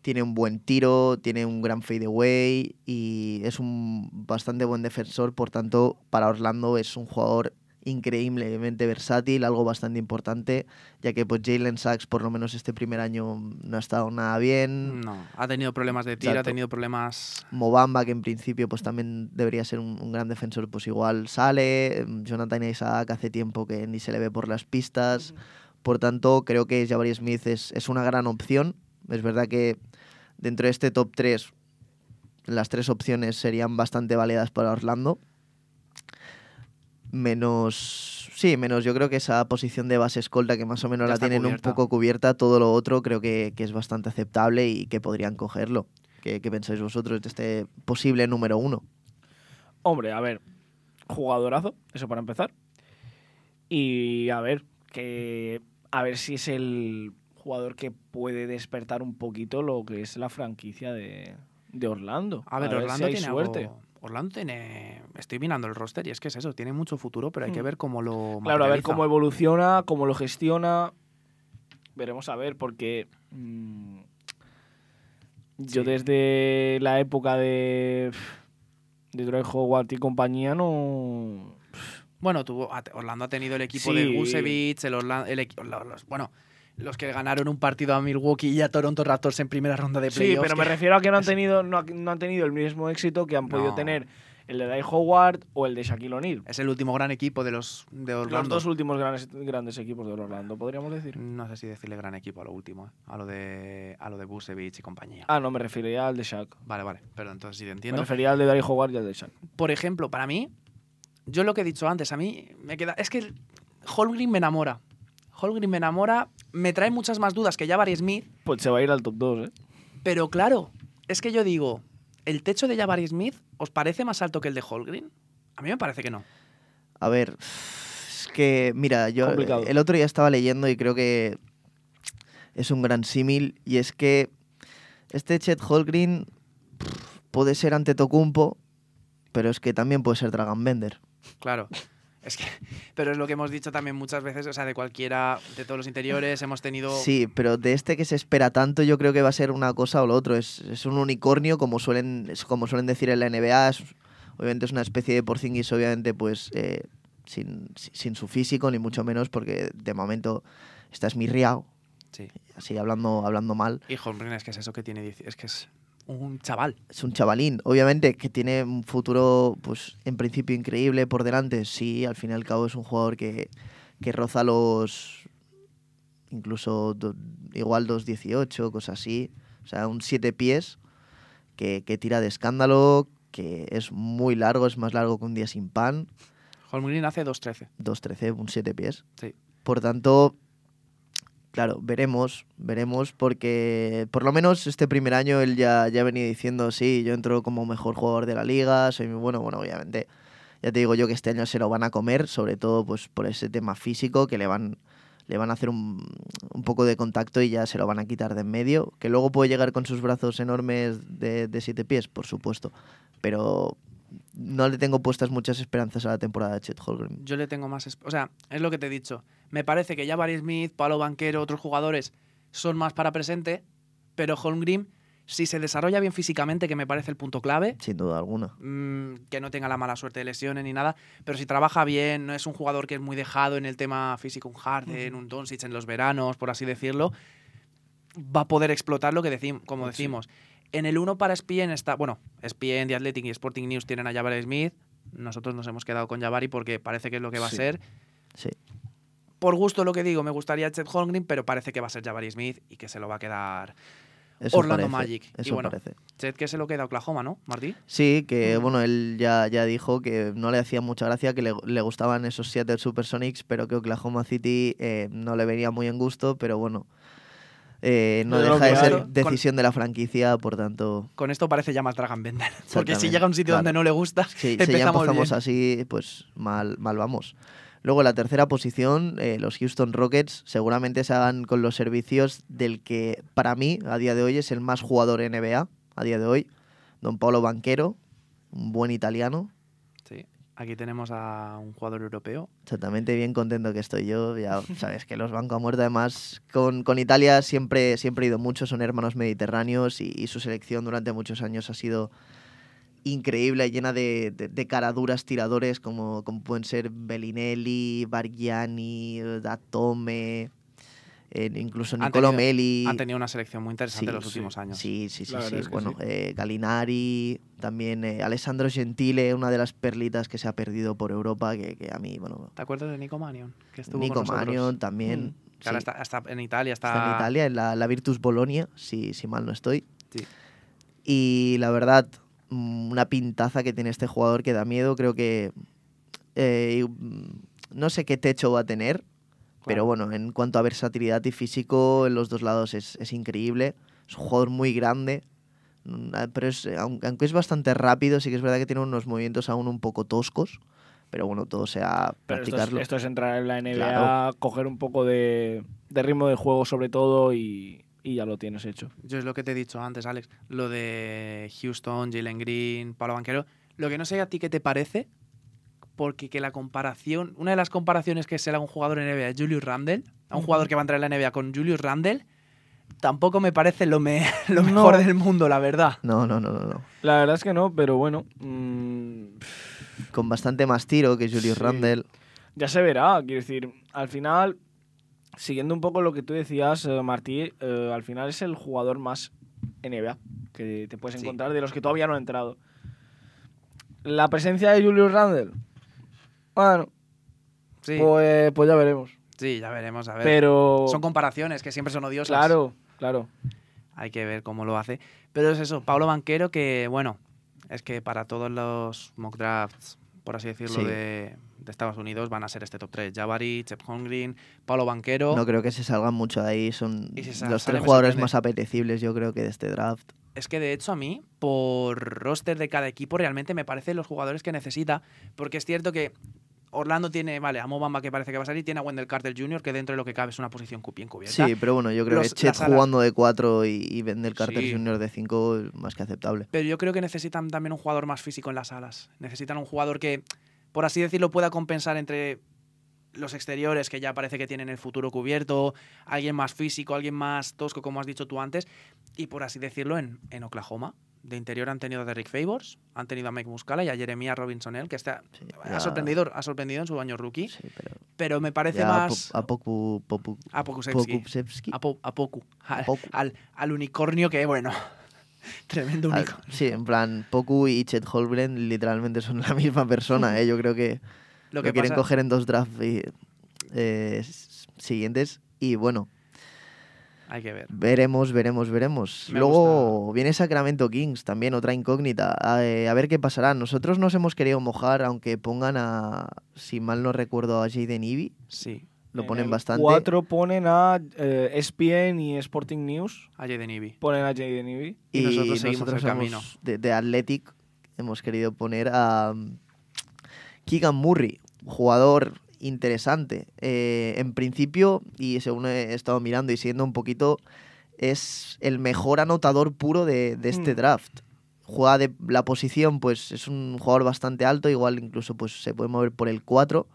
tiene un buen tiro, tiene un gran fadeaway y es un bastante buen defensor. Por tanto, para Orlando es un jugador increíblemente versátil, algo bastante importante, ya que pues Jalen Sachs por lo menos este primer año no ha estado nada bien. No, ha tenido problemas de tiro, ha tenido problemas. Mobamba, que en principio pues también debería ser un, un gran defensor, pues igual sale. Em, Jonathan Isaac hace tiempo que ni se le ve por las pistas. Por tanto, creo que Jabari Smith es, es una gran opción. Es verdad que dentro de este top 3, las tres opciones serían bastante válidas para Orlando. Menos. Sí, menos yo creo que esa posición de base escolta que más o menos Ya la tienen cubierta. un poco cubierta, todo lo otro creo que, que es bastante aceptable y que podrían cogerlo. ¿Qué, qué pensáis vosotros de este posible número uno? Hombre, a ver, jugadorazo, eso para empezar. Y a ver, que a ver si es el jugador que puede despertar un poquito lo que es la franquicia de, de Orlando. A ver, Orlando tiene suerte. algo- Orlando tiene. Estoy mirando el roster y es que es eso, tiene mucho futuro, pero hay que Hmm. ver cómo lo. Claro, a ver cómo evoluciona, cómo lo gestiona. Veremos a ver, porque mm, yo desde la época de, de Troy Howard y compañía no... Bueno, tuvo, Orlando ha tenido el equipo Sí. de Gusevich, el Orla- el los- bueno, los que ganaron un partido a Milwaukee y a Toronto Raptors en primera ronda de Sí, playoffs. pero me refiero a que no han tenido, no, ha- no han tenido el mismo éxito que han podido tener el de Dai Howard o el de Shaquille O'Neal. Es el último gran equipo de los de Los Orlando. dos últimos grandes, grandes equipos de Orlando, podríamos decir. No sé si decirle gran equipo a lo último, ¿eh? a lo de a lo de Busevich y compañía. Ah, no, me refería al de Shaq. Vale, vale, pero entonces sí te Me entiendo. refería al de Dai Howard y al de Shaq. Por ejemplo, para mí, yo lo que he dicho antes, a mí me queda. Es que Holmgren me enamora. Holmgren me enamora, me trae muchas más dudas que Jabari Smith, Pues se va a ir al top 2, ¿eh? pero claro, es que yo digo, ¿el techo de Jabari Smith os parece más alto que el de Holmgren? A mí me parece que no. A ver, es que, mira, yo Complicado. el otro día estaba leyendo y creo que es un gran símil y es que este Chet Holgren pff, puede ser Antetokounmpo, pero es que también puede ser Dragon Bender. Claro. Es que, pero es lo que hemos dicho también muchas veces, o sea, de cualquiera, de todos los interiores, hemos tenido... Sí, pero de este que se espera tanto, yo creo que va a ser una cosa o lo otro. Es, es un unicornio, como suelen, es como suelen decir en la NBA. es- obviamente es una especie de Porzingis, obviamente, pues eh, sin, si- sin su físico, ni mucho menos, porque de momento está esmirriado, Sí. así hablando, hablando mal. Y Holmgren es que es eso que tiene, es que es un chaval. Es un chavalín, obviamente, que tiene un futuro, pues en principio increíble por delante. Sí, al fin y al cabo es un jugador que, que roza los. incluso do- igual 2.18, cosas así. sea, un 7 pies que, que tira de escándalo, que es muy largo, es más largo que un día sin pan. Holmgren hace 2.13. 2.13, un 7 pies. Sí. Por tanto, claro, veremos, veremos, porque por lo menos este primer año él ya, ya venía diciendo, sí, yo entro como mejor jugador de la liga, soy muy bueno, bueno, obviamente, ya te digo yo que este año se lo van a comer, sobre todo pues por ese tema físico, que le van, le van a hacer un, poco de contacto y ya se lo van a quitar de en medio, que luego puede llegar con sus brazos enormes de, de siete pies, por supuesto, pero no le tengo puestas muchas esperanzas a la temporada de Chet Holmgren. Yo le tengo más... O sea, es lo que te he dicho. Me parece que Jabari Smith, Palo Banquero, otros jugadores son más para presente, pero Holmgren, si se desarrolla bien físicamente, que me parece el punto clave, Sin duda alguna. mm, que no tenga la mala suerte de lesiones ni nada, pero si trabaja bien, no es un jugador que es muy dejado en el tema físico, un Harden, un Doncic en los veranos, por así decirlo, va a poder explotar lo que decimos, como Sí. decimos. En el 1 para ESPN está, bueno, ESPN, The Athletic y Sporting News tienen a Jabari Smith. Nosotros nos hemos quedado con Jabari porque parece que es lo que va Sí. a ser. Sí. Por gusto lo que digo, me gustaría Chet Holmgren, pero parece que va a ser Jabari Smith y que se lo va a quedar Eso Orlando parece, Magic. Y bueno, parece. Chet que se lo queda a Oklahoma, ¿no, Martí? Sí, que bueno, él ya, ya dijo que no le hacía mucha gracia, que le, le gustaban esos Seattle Supersonics, pero que Oklahoma City eh, no le venía muy en gusto, pero bueno, eh, no deja de ser claro, con- decisión de la franquicia, por tanto, Con esto parece ya más Dragon Bender. Porque si llega a un sitio donde no le gusta, sí, si ya empezamos empezamos bien. así, pues mal, mal vamos. Luego, la tercera posición, eh, los Houston Rockets seguramente se hagan con los servicios del que para mí, a día de hoy, es el más jugador NBA, a día de hoy, don Paolo Banquero, un buen italiano, Sí. Aquí tenemos a un jugador europeo. Exactamente, bien contento que estoy yo. Ya sabes que los banco a muerte. Además, con, con Italia siempre, siempre he ido mucho, son hermanos mediterráneos y, y su selección durante muchos años ha sido increíble, llena de, de, de caraduras tiradores como, como pueden ser Bellinelli, Bargiani, Datome, eh, incluso Han Nicolo tenido- Meli. Han tenido una selección muy interesante Sí, en los sí. últimos años. Sí, sí, sí, sí. Bueno, sí. eh, Galinari, también eh, Alessandro Gentile, una de las perlitas que se ha perdido por Europa, que, que a mí, bueno, ¿Te acuerdas de Nico Manion? Que estuvo Nico con? Manion también. Mm. Ahora está, está en Italia, está, Está en Italia, en la, la Virtus Bolonia, si, si mal no estoy. Sí. Y la verdad, una pintaza que tiene este jugador que da miedo. Creo que eh, mm, no sé qué techo va a tener, pero bueno, en cuanto a versatilidad y físico, en los dos lados es, es increíble. Es un jugador muy grande, mm, ah, pero es, aun- aunque es bastante rápido, sí que es verdad que tiene unos movimientos aún un poco toscos. Pero bueno, todo sea Pero esto es, practicarlo. esto es entrar en la NBA, Claro. coger un poco de, de ritmo de juego sobre todo y, y ya lo tienes hecho. Yo es lo que te he dicho antes, Alex. Lo de Houston, Jalen Green, Pablo Banquero. Lo que no sé a ti qué te parece, porque que la comparación, una de las comparaciones que se le a un jugador en NBA es Julius Randle, a un jugador que va a entrar en la NBA con Julius Randle, tampoco me parece lo, me- lo No. mejor del mundo, la verdad. No, no, no, no, no. La verdad es que no, pero bueno, mm, Con bastante más tiro que Julius Sí. Randle. ya se verá. Quiero decir, al final, siguiendo un poco lo que tú decías, eh, Martí, eh, al final es el jugador más NBA que te puedes Sí. encontrar de los que todavía no han entrado. La presencia de Julius Randle, bueno, Sí, pues, pues ya veremos. sí, ya veremos, a ver. Pero, Son comparaciones que siempre son odiosas. claro, claro. Hay que ver cómo lo hace. Pero es eso, Pablo Banquero, que bueno, es que para todos los mock drafts, por así decirlo, Sí. de, de Estados Unidos van a ser este top 3. Jabari, Chep Holmgren, Pablo Banquero. No creo que se salgan mucho de ahí. Son si los tres jugadores más apetecibles, yo creo, que de este draft. Es que de hecho a mí, por roster de cada equipo, realmente me parecen los jugadores que necesita. Porque es cierto que Orlando tiene, vale, a Mo Bamba que parece que va a salir, tiene a Wendell Carter Jr., que dentro de lo que cabe es una posición bien cubierta. Sí, pero bueno, yo creo Los- que Chet jugando de 4 y, y Wendell Carter Sí. Jr. de 5, más que aceptable. Pero yo creo que necesitan también un jugador más físico en las alas. Necesitan un jugador que, por así decirlo, pueda compensar entre los exteriores que ya parece que tienen el futuro cubierto, alguien más físico, alguien más tosco, como has dicho tú antes, y por así decirlo, en, en Oklahoma. De interior han tenido a Derrick Favors, han tenido a Mike Muscala y a Jeremiah Robinson, que está, Sí, ha, ya- sorprendido, ha sorprendido en su año rookie, Sí, pero pero me parece más a, Poku, a. Pokusevski. A, Po- a Poku. Al, Poku. al- al unicornio que, bueno, tremendo unicornio. sí, en plan, Poku y Chet Holmgren literalmente son la misma persona, ¿eh? Yo creo que Lo lo, que quieren pasa- coger en dos drafts eh, siguientes. Y bueno, Hay que ver. Veremos, veremos, veremos. Me Luego viene Sacramento Kings, también otra incógnita. A, eh, a ver qué pasará. Nosotros nos hemos querido mojar, aunque pongan a, si mal no recuerdo, a Jaden Ivy. Sí, Lo En ponen el bastante. 4 ponen a eh, ESPN y Sporting News. a Jaden Ivy. Ponen a Jaden Ivey. Y nosotros seguimos el hemos- camino. De, de Athletic hemos querido poner a um, Keegan Murray, jugador interesante. Eh, en principio, y según he estado mirando y siguiendo un poquito, es el mejor anotador puro de, de este Mm. draft. Juega de la posición, pues es un jugador bastante alto, igual incluso pues se puede mover por el 4.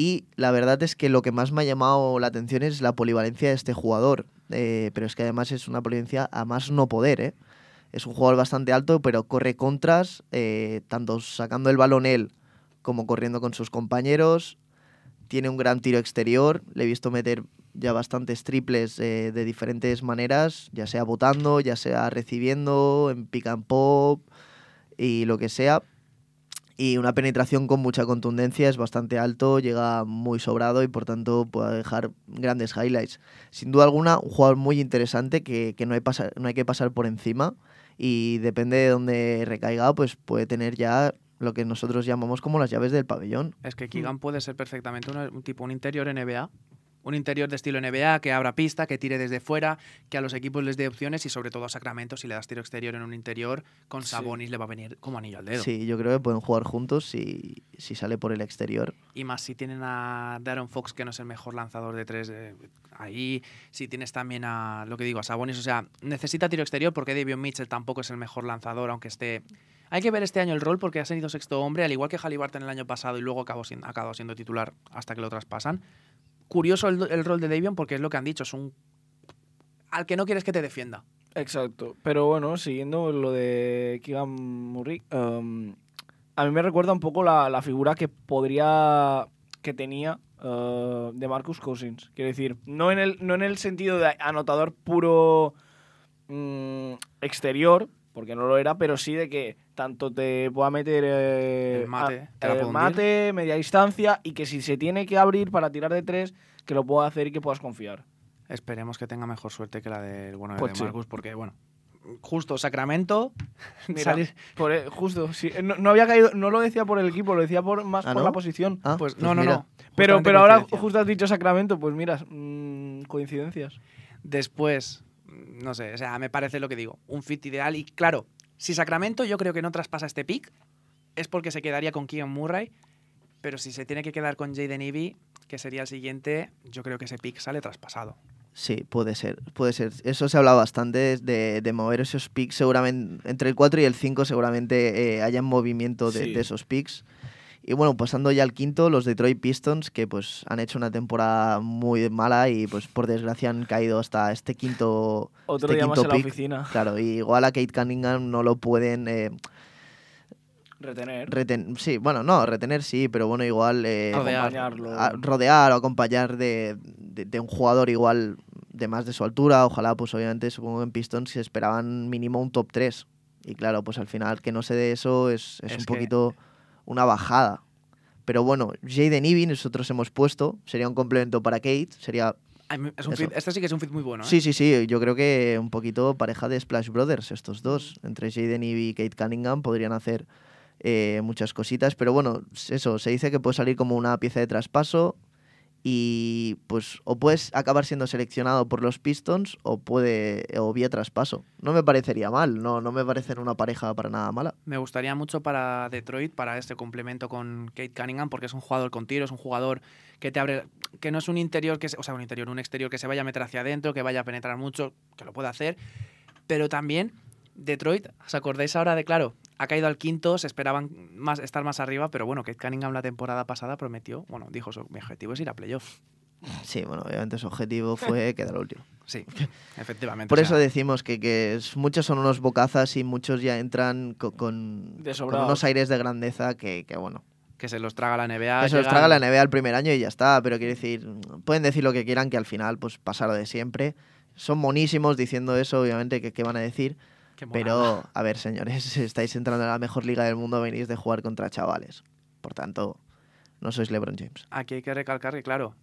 Y la verdad es que lo que más me ha llamado la atención es la polivalencia de este jugador. Eh, pero es que además es una polivalencia a más no poder, ¿eh? Es un jugador bastante alto, pero corre contras, eh, tanto sacando el balón él como corriendo con sus compañeros. Tiene un gran tiro exterior. Le he visto meter ya bastantes triples de diferentes maneras, ya sea botando, ya sea recibiendo, en pick and pop y lo que sea. Y una penetración con mucha contundencia, es bastante alto, llega muy sobrado y por tanto puede dejar grandes highlights. Sin duda alguna, un jugador muy interesante que, que no, hay pasa- no hay que pasar por encima y depende de dónde recaiga, pues puede tener ya lo que nosotros llamamos como las llaves del pabellón. Es que Keegan puede ser perfectamente una- un tipo, un interior NBA. Un interior de estilo NBA que abra pista, que tire desde fuera, que a los equipos les dé opciones y sobre todo a Sacramento, si le das tiro exterior en un interior, con Sí. Sabonis le va a venir como anillo al dedo. Sí, yo creo que pueden jugar juntos si, si sale por el exterior. Y más si tienen a Darren Fox, que no es el mejor lanzador de tres eh, ahí. Si tienes también a, lo que digo, a Sabonis. O sea, necesita tiro exterior porque Davion Mitchell tampoco es el mejor lanzador, aunque esté... Hay que ver este año el rol porque ha sido sexto hombre, al igual que Halliburton el año pasado y luego acabó siendo, siendo titular hasta que lo traspasan. Curioso el, el rol de Davion porque es lo que han dicho, es un... Al que no quieres que te defienda. Exacto. Pero bueno, siguiendo lo de Keegan Murray, um, a mí me recuerda un poco la, la figura que podría. que tenía uh, de Marcus Cousins. Quiero decir, no en el, no en el sentido de anotador puro mm, exterior, porque no lo era, pero sí de que tanto te pueda meter eh, El mate, a- el mate, media distancia, y que si se tiene que abrir para tirar de tres, que lo pueda hacer y que puedas confiar. Esperemos que tenga mejor suerte que la del bueno Pues de sí. Marcus, porque bueno, justo Sacramento, Mira, salir- por, eh, justo, sí, no, no había caído, no lo decía por el equipo, lo decía por más ¿Ah, por no? la posición. Ah, pues no, no, mira. no. pero pero ahora justo has dicho Sacramento, pues mira, mm, coincidencias. Después, no sé, o sea, me parece lo que digo, un fit ideal. Y claro, si Sacramento yo creo que no traspasa este pick, es porque se quedaría con Keegan Murray. Pero si se tiene que quedar con Jaden Ivey, que sería el siguiente, yo creo que ese pick sale traspasado. Sí, puede ser, puede ser. Eso se habla bastante de, de mover esos picks, seguramente entre el 4 y el 5 seguramente eh, haya movimiento de, Sí. de esos picks. Y bueno, pasando ya al quinto, los Detroit Pistons, que pues han hecho una temporada muy mala y pues por desgracia han caído hasta este quinto, Otro este día más en la oficina. Claro, y igual a Kate Cunningham no lo pueden eh, Retener. Sí, bueno, no, retener sí, pero bueno, igual eh, Rodear. acompañarlo. a- rodear o acompañar de, de- de un jugador igual de más de su altura. Ojalá, pues obviamente, supongo que en Pistons se esperaban mínimo un top 3. Y claro, pues al final que no se dé eso es, es Es un que- poquito una bajada. Pero bueno, Jaden Ivey nosotros hemos puesto, sería un complemento para Kate, sería... Es un este sí que es un fit muy bueno. ¿eh? Sí, sí, sí, yo creo que un poquito pareja de Splash Brothers estos dos. Entre Jaden Ivey y Kate Cunningham podrían hacer eh, muchas cositas, pero bueno, eso, se dice que puede salir como una pieza de traspaso y pues o puedes acabar siendo seleccionado por los Pistons o puede o vía traspaso. No me parecería mal, no, no me parecen una pareja para nada mala. Me gustaría mucho para Detroit, para este complemento con Kate Cunningham, porque es un jugador con tiro, es un jugador que te abre, que no es un interior, que se- o sea, un interior, un exterior que se vaya a meter hacia adentro, que vaya a penetrar mucho, que lo pueda hacer, pero también Detroit, ¿os acordáis ahora de, claro, ha caído al quinto, se esperaban más, estar más arriba, pero bueno, Kate Cunningham la temporada pasada prometió, bueno, dijo, "Su- mi objetivo es ir a playoff. Sí, bueno, obviamente su objetivo fue quedar último. Sí, efectivamente. Por o eso decimos que, que es- muchos son unos bocazas y muchos ya entran co- con, De con sobrados. unos aires de grandeza que, que bueno, que se los traga la NBA. que se los traga la NBA el primer año y ya está, pero quiero decir, pueden decir lo que quieran que al final pues pasa lo de siempre. Son monísimos diciendo eso, obviamente, que qué van a decir. Pero a ver, señores, estáis entrando en la mejor liga del mundo, venís de jugar contra chavales. Por tanto, no sois LeBron James. Aquí hay que recalcar que, claro,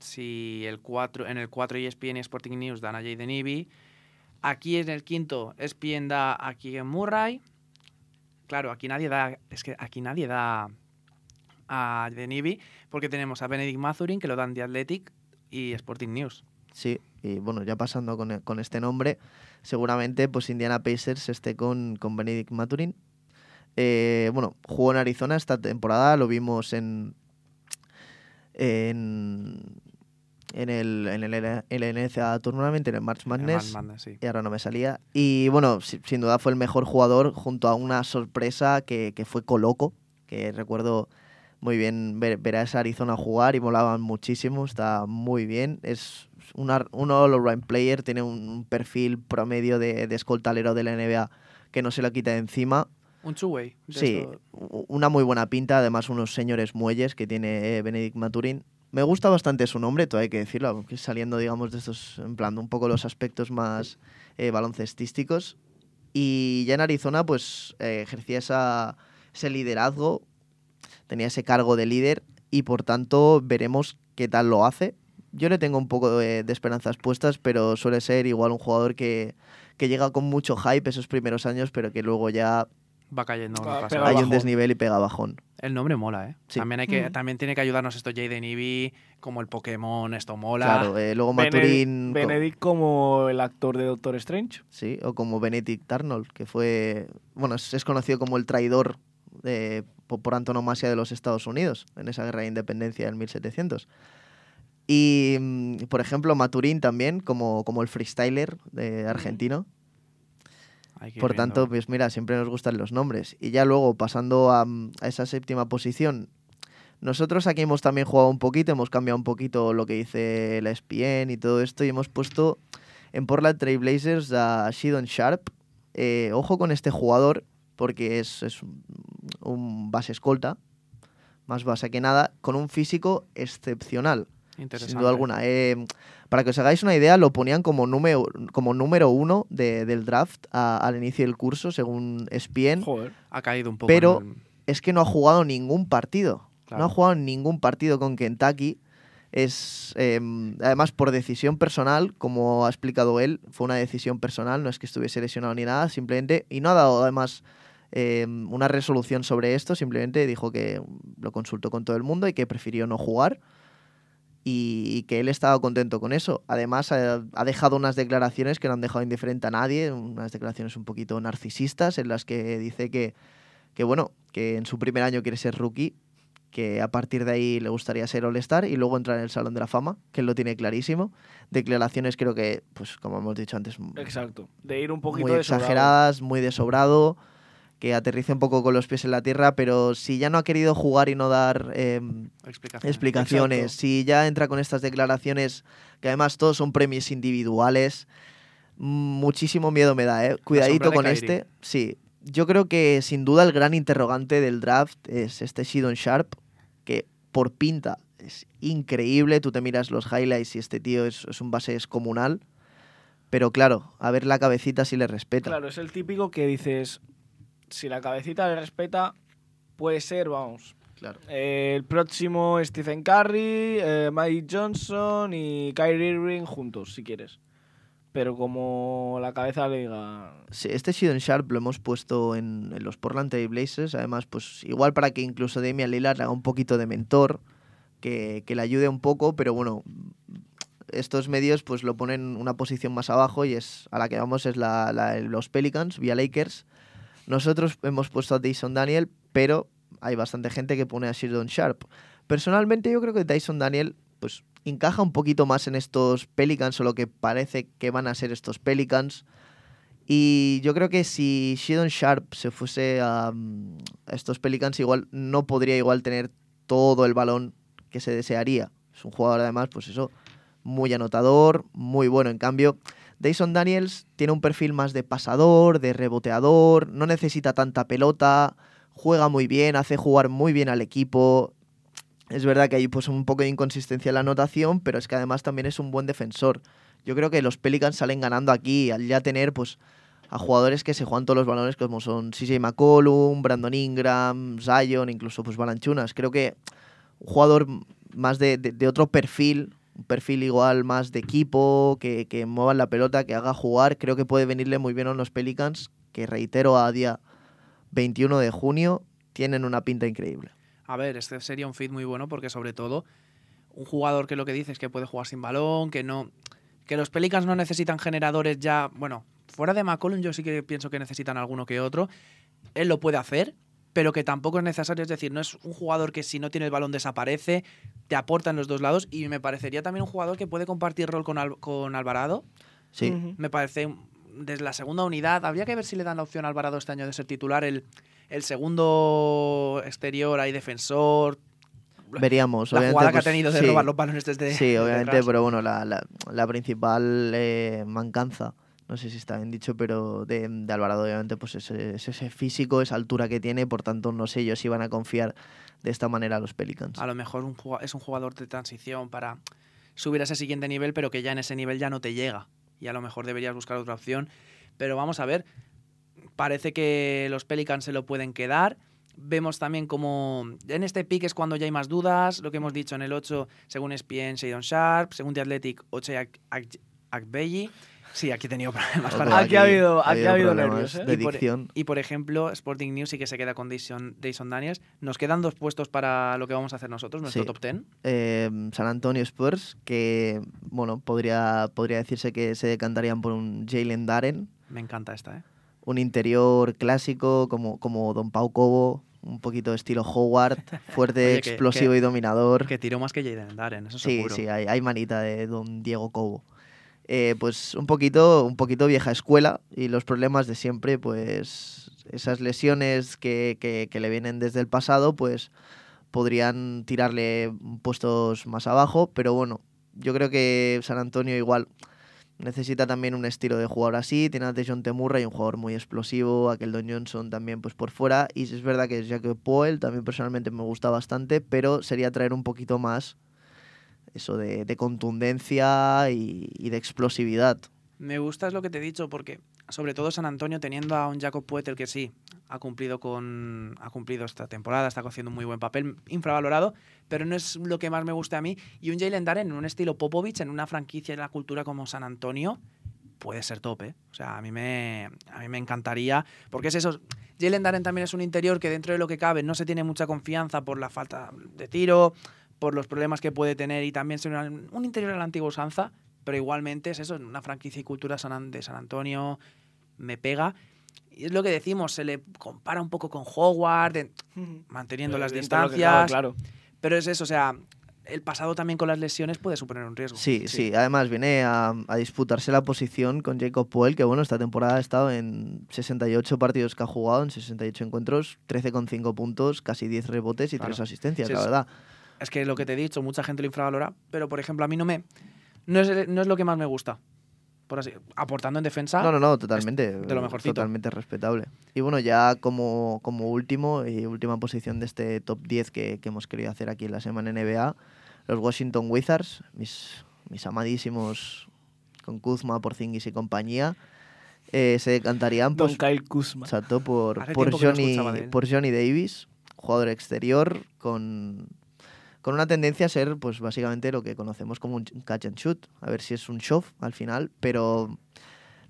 si el 4, en el 4 ESPN y Sporting News dan a Jaden Ivey. Aquí en el quinto ESPN da a Keegan Murray. Claro, aquí nadie da, es que aquí nadie da a Jaden Ivey porque tenemos a Benedict Mathurin que lo dan The Athletic y Sporting News. Sí, y bueno, ya pasando con, con este nombre, seguramente pues Indiana Pacers esté con, con Benedict Maturin. Eh, bueno, jugó en Arizona esta temporada, lo vimos en, en, en el, en el, el NCAA Tournament, en el March Madness, El Madness, sí. y ahora no me salía. Y bueno, si- sin duda fue el mejor jugador junto a una sorpresa que, que fue Coloco, que recuerdo muy bien ver, ver a esa Arizona jugar y molaban muchísimo, está muy bien. Es una- un all-around player, tiene un, perfil promedio de, de escoltalero de la NBA que no se lo quita de encima. Un two-way. Sí, esto- una muy buena pinta, además unos señores muelles que tiene eh, Benedict Maturin. Me gusta bastante su nombre, todo hay que decirlo, aunque saliendo, digamos, de estos, en plan, un poco los aspectos más eh, baloncestísticos. Y ya en Arizona, pues eh, ejercía esa, ese liderazgo, tenía ese cargo de líder y por tanto veremos qué tal lo hace. Yo le tengo un poco de, de esperanzas puestas, pero suele ser igual un jugador que, que llega con mucho hype esos primeros años, pero que luego ya Va cayendo. Ah, hay un desnivel y pega bajón. El nombre mola, ¿eh? Sí. También, hay que, Mm. también tiene que ayudarnos esto Jaden Ivey, como el Pokémon, esto mola. Claro, eh, luego Benedict, co- Benedict como el actor de Doctor Strange. sí, o como Benedict Arnold, que fue, bueno, es, es conocido como el traidor eh, por, antonomasia de los Estados Unidos en esa guerra de independencia del 1700. Y, mm, por ejemplo, Maturín también, como, como el freestyler de argentino. Por tanto, pues mira, siempre nos gustan los nombres. Y ya luego, pasando a, a esa séptima posición, nosotros aquí hemos también jugado un poquito, hemos cambiado un poquito lo que dice la ESPN y todo esto, y hemos puesto en Portland Trail Blazers a Shidon Sharp. Eh, ojo con este jugador, porque es, es un- base escolta, más base que nada, con un físico excepcional. Sin duda alguna. Eh, para que os hagáis una idea, lo ponían como número, como número uno de- del draft a- al inicio del curso, según ESPN. Joder. Ha caído un poco. Pero- el- Es que no ha jugado ningún partido. No ha jugado ningún partido con Kentucky. Es eh, además por decisión personal, como ha explicado él, fue una decisión personal, no es que estuviese lesionado ni nada, simplemente, y no ha dado además eh, una resolución sobre esto, simplemente dijo que lo consultó con todo el mundo y que prefirió no jugar y, y que él estaba contento con eso. Además, ha, ha dejado unas declaraciones que no han dejado indiferente a nadie, unas declaraciones un poquito narcisistas en las que dice que, que bueno, que en su primer año quiere ser rookie, que a partir de ahí le gustaría ser All-Star y luego entrar en el Salón de la Fama, que él lo tiene clarísimo. Declaraciones creo que, pues como hemos dicho antes, Exacto. De ir un poquito muy exageradas, muy de sobrado, que aterrice un poco con los pies en la tierra, pero si ya no ha querido jugar y no dar em, Explicaciones. si ya entra con estas declaraciones, que además todos son premios individuales, muchísimo miedo me da, ¿eh? Cuidadito con este. Sí, yo creo que sin duda el gran interrogante del draft es este Shidon Sharp, que por pinta es increíble, tú te miras los highlights y este tío es, es un base descomunal, pero claro, a ver la cabecita si le respeta. Claro, es el típico que dices, si la cabecita le respeta, puede ser, vamos, Claro. eh, el próximo Stephen Curry, eh, Mike Johnson y Kyrie Irving juntos, si quieres. Pero como la cabeza le diga... Sí, este Shidon Sharp lo hemos puesto en, en los Portland Trail Blazers, además, pues igual para que incluso Damian Lillard haga un poquito de mentor, que, que le ayude un poco, pero bueno, estos medios pues lo ponen una posición más abajo y es a la que vamos es la, la- los Pelicans vía Lakers. Nosotros hemos puesto a Dyson Daniel, pero hay bastante gente que pone a Shidon Sharp. Personalmente yo creo que Dyson Daniel pues encaja un poquito más en estos Pelicans o lo que parece que van a ser estos Pelicans. Y yo creo que si Shidon Sharp se fuese a, a estos Pelicans, igual no podría igual tener todo el balón que se desearía. Es un jugador además, pues eso, muy anotador, muy bueno. En cambio, Dyson Daniels tiene un perfil más de pasador, de reboteador, no necesita tanta pelota, juega muy bien, hace jugar muy bien al equipo. Es verdad que hay pues un poco de inconsistencia en la anotación, pero es que además también es un buen defensor. Yo creo que los Pelicans salen ganando aquí al ya tener pues a jugadores que se juegan todos los balones como son CJ McCollum, Brandon Ingram, Zion, incluso pues Balanchunas. Creo que un jugador más de otro perfil un perfil igual más de equipo, que, que muevan la pelota, que haga jugar. Creo que puede venirle muy bien a los Pelicans, que reitero a día 21 de junio, tienen una pinta increíble. A ver, este sería un fit muy bueno porque sobre todo un jugador que lo que dices es que puede jugar sin balón, que no que los Pelicans no necesitan generadores ya, bueno, fuera de McCollum yo sí que pienso que necesitan alguno que otro. Él lo puede hacer, pero que tampoco es necesario, es decir, no es un jugador que si no tiene el balón desaparece, te aporta en los dos lados y me parecería también un jugador que puede compartir rol con, Al- con Alvarado. Sí. Me parece desde la segunda unidad, habría que ver si le dan la opción a Alvarado este año de ser titular, el, el segundo exterior ahí defensor. veríamos. La obviamente, jugada que ha pues, tenido de sí. robar los balones desde Sí, obviamente, pero bueno, la, la- la principal eh, mancanza, no sé si está bien dicho, pero de, de Alvarado, obviamente, pues es, es ese físico, esa altura que tiene, por tanto, no sé yo si van a confiar de esta manera a los Pelicans. A lo mejor es un jugador de transición para subir a ese siguiente nivel, pero que ya en ese nivel ya no te llega. Y a lo mejor deberías buscar otra opción. Pero vamos a ver. Parece que los Pelicans se lo pueden quedar. Vemos también como en este pick es cuando ya hay más dudas. Lo que hemos dicho en el 8, según ESPN, Shadon Sharp. Según The Athletic, Oche Ak- Ak- Akbeyi. Sí, aquí he tenido problemas para... Aquí ha habido- ha nervios, ¿eh? de Y por- dicción. Y por ejemplo, Sporting News sí que se queda con Dayson, Dayson Daniels. Nos quedan dos puestos para lo que vamos a hacer nosotros, nuestro Sí. top 10. eh, San Antonio Spurs, que bueno, podría, podría decirse que se decantarían por un Jalen Darren, Me encanta esta, ¿eh? un interior clásico como, como Don Pau Cobo, un poquito de estilo Howard, fuerte, Oye, que- explosivo que- y dominador. Que tiró más que Jaden Darren, eso Sí, seguro. sí, hay, hay manita de Don Diego Cobo. Eh, pues un poquito, un poquito vieja escuela y los problemas de siempre, pues esas lesiones que, que- que le vienen desde el pasado, pues podrían tirarle puestos más abajo, pero bueno, yo creo que San Antonio igual necesita también un estilo de jugador así, tiene a Dejon Temurra y un jugador muy explosivo, aquel Don Johnson también pues por fuera, y es verdad que Jacob Poel también personalmente me gusta bastante, pero sería traer un poquito más eso de, de contundencia y, y de explosividad. Me gusta es lo que te he dicho, porque sobre todo San Antonio teniendo a un Jacob Puetel que sí, ha cumplido con ha cumplido esta temporada, está haciendo un muy buen papel, infravalorado, pero no es lo que más me gusta a mí. Y un Jalen Darren en un estilo Popovich, en una franquicia en la cultura como San Antonio, puede ser top, ¿eh? O sea, a mí me, a mí me encantaría, porque es eso. Jalen Darren también es un interior que dentro de lo que cabe no se tiene mucha confianza por la falta de tiro, por los problemas que puede tener y también ser un, interior a la antigua usanza, pero igualmente es eso, una franquicia y cultura San de San Antonio me pega. Y es lo que decimos, se le compara un poco con Howard, en- manteniendo las lo que distancias, cabe, claro. pero es eso, o sea, el pasado también con las lesiones puede suponer un riesgo. Sí, sí, además viene a, a disputarse la posición con Jacob Poel, que bueno, esta temporada ha estado en 68 partidos que ha jugado, en 68 encuentros, 13,5 puntos, casi 10 rebotes y Claro. 3 asistencias, Sí, la verdad. Es que lo que te he dicho, mucha gente lo infravalora, pero por ejemplo, a mí no me. No es, no es lo que más me gusta. Por así, aportando en defensa. No, no, no, totalmente. de lo mejorcito. Totalmente respetable. Y bueno, ya como, como último y última posición de este top 10 que, que hemos querido hacer aquí en la semana NBA, los Washington Wizards, mis, mis amadísimos con Kuzma, Porzingis y compañía, eh, se decantarían Don pues, Kyle Kuzma. exacto, por, por, Johnny, por Johnny Davis, jugador exterior con, con una tendencia a ser pues básicamente lo que conocemos como un catch and shoot. A ver si es un shove al final, pero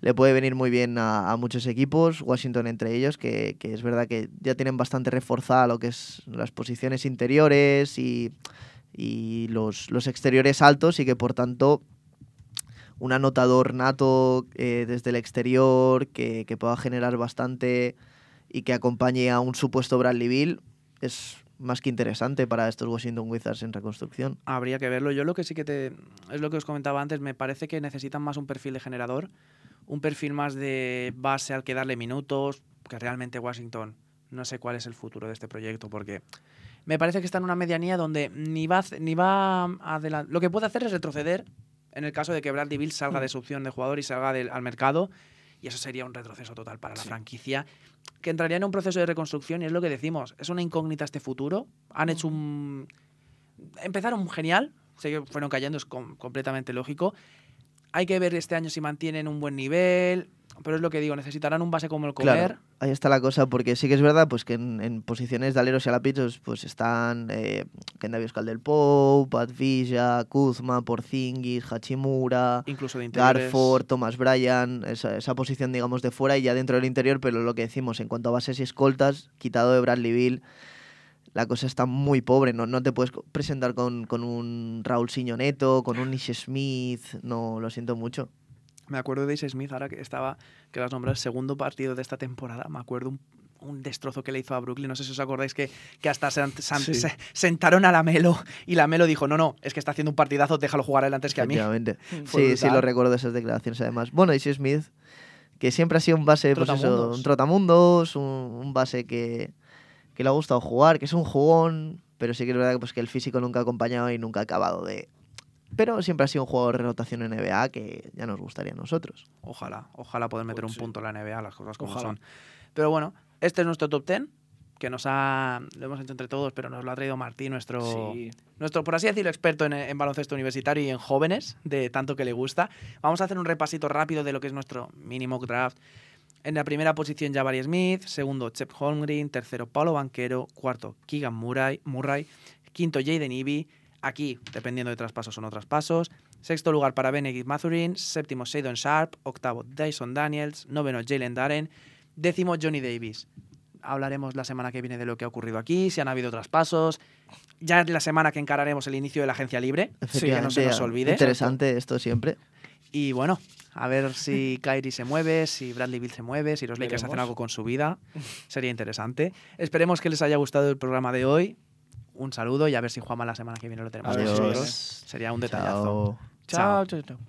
le puede venir muy bien a, muchos equipos, Washington entre ellos, que, que es verdad que ya tienen bastante reforzada lo que es las posiciones interiores y, y los, los exteriores altos y que por tanto un anotador nato eh, desde el exterior que, que pueda generar bastante y que acompañe a un supuesto Bradley Bill es más que interesante para estos Washington Wizards en reconstrucción. Habría que verlo. Yo lo que sí que te. Es lo que os comentaba antes. Me parece que necesitan más un perfil de generador. Un perfil más de base al que darle minutos. Que realmente Washington. No sé cuál es el futuro de este proyecto. Porque me parece que está en una medianía donde ni va, ni va adelante. Lo que puede hacer es retroceder. En el caso de que Bradley Bill salga de su opción de jugador y salga al mercado. Y eso sería un retroceso total para la franquicia. Que entraría en un proceso de reconstrucción. Y es lo que decimos. Es una incógnita este futuro. Han hecho un empezaron genial, sé que fueron cayendo, es com- completamente lógico. Hay que ver este año si mantienen un buen nivel. Pero es lo que digo, necesitarán un base como el Comer. Claro, ahí está la cosa, porque sí que es verdad pues que en, en posiciones de aleros y alapitos pues están eh, Kendavios del Pope, Advilla, Kuzma, Porzingis, Hachimura, incluso de. Garford, Thomas Bryan, esa, esa posición digamos de fuera y ya dentro del interior, pero lo que decimos en cuanto a bases y escoltas, quitado de Bradley Bill, la cosa está muy pobre, no, no te puedes presentar con, con un Raúl Neto, con un Nish Smith, no, lo siento mucho. Me acuerdo de Ace Smith, ahora que estaba, que las nombrado el segundo partido de esta temporada. Me acuerdo un, un destrozo que le hizo a Brooklyn. No sé si os acordáis que, que hasta se, se- Sí. se- sentaron a la Melo y la Melo dijo: No, no, es que está haciendo un partidazo, déjalo jugar a él antes que a mí. Sí, sí, lo recuerdo esas declaraciones además. Bueno, Ishi Smith, que siempre ha sido un base, pues eso, un trotamundos, un, un base que, que le ha gustado jugar, que es un jugón, pero sí que es verdad que, pues, que el físico nunca ha acompañado y nunca ha acabado de... Pero siempre ha sido un jugador de rotación en NBA que ya nos gustaría a nosotros. Ojalá, ojalá poder meter un Pues sí. punto en la NBA, las cosas como Ojalá. son. Pero bueno, este es nuestro top 10, que nos ha. Lo hemos hecho entre todos, pero nos lo ha traído Martín, nuestro. Sí. nuestro, por así decirlo, experto en, en baloncesto universitario y en jóvenes, de tanto que le gusta. Vamos a hacer un repasito rápido de lo que es nuestro mini mock draft. En la primera posición, Jabari Smith. Segundo, Chep Holmgren. Tercero, Paulo Banquero. Cuarto, Keegan Murray. Murray. Quinto, Jaden Ivey. Aquí, dependiendo de traspasos o no traspasos. Sexto lugar para Benedict Mathurin. Séptimo, Shadon Sharp. Octavo, Dyson Daniels. Noveno, Jalen Darren. Décimo, Johnny Davis. Hablaremos la semana que viene de lo que ha ocurrido aquí, si han habido traspasos. Ya es la semana que encararemos el inicio de la agencia libre. que no se nos olvide. Interesante esto siempre. Y bueno, a ver si Kyrie se mueve, si Bradley Bill se mueve, si los Lakers hacen algo con su vida. Sería interesante. Esperemos que les haya gustado el programa de hoy. Un saludo y a ver si Juanma la semana que viene lo tenemos con Adiós. nosotros. Sería un detallazo. Chao. Chao, chao, chao.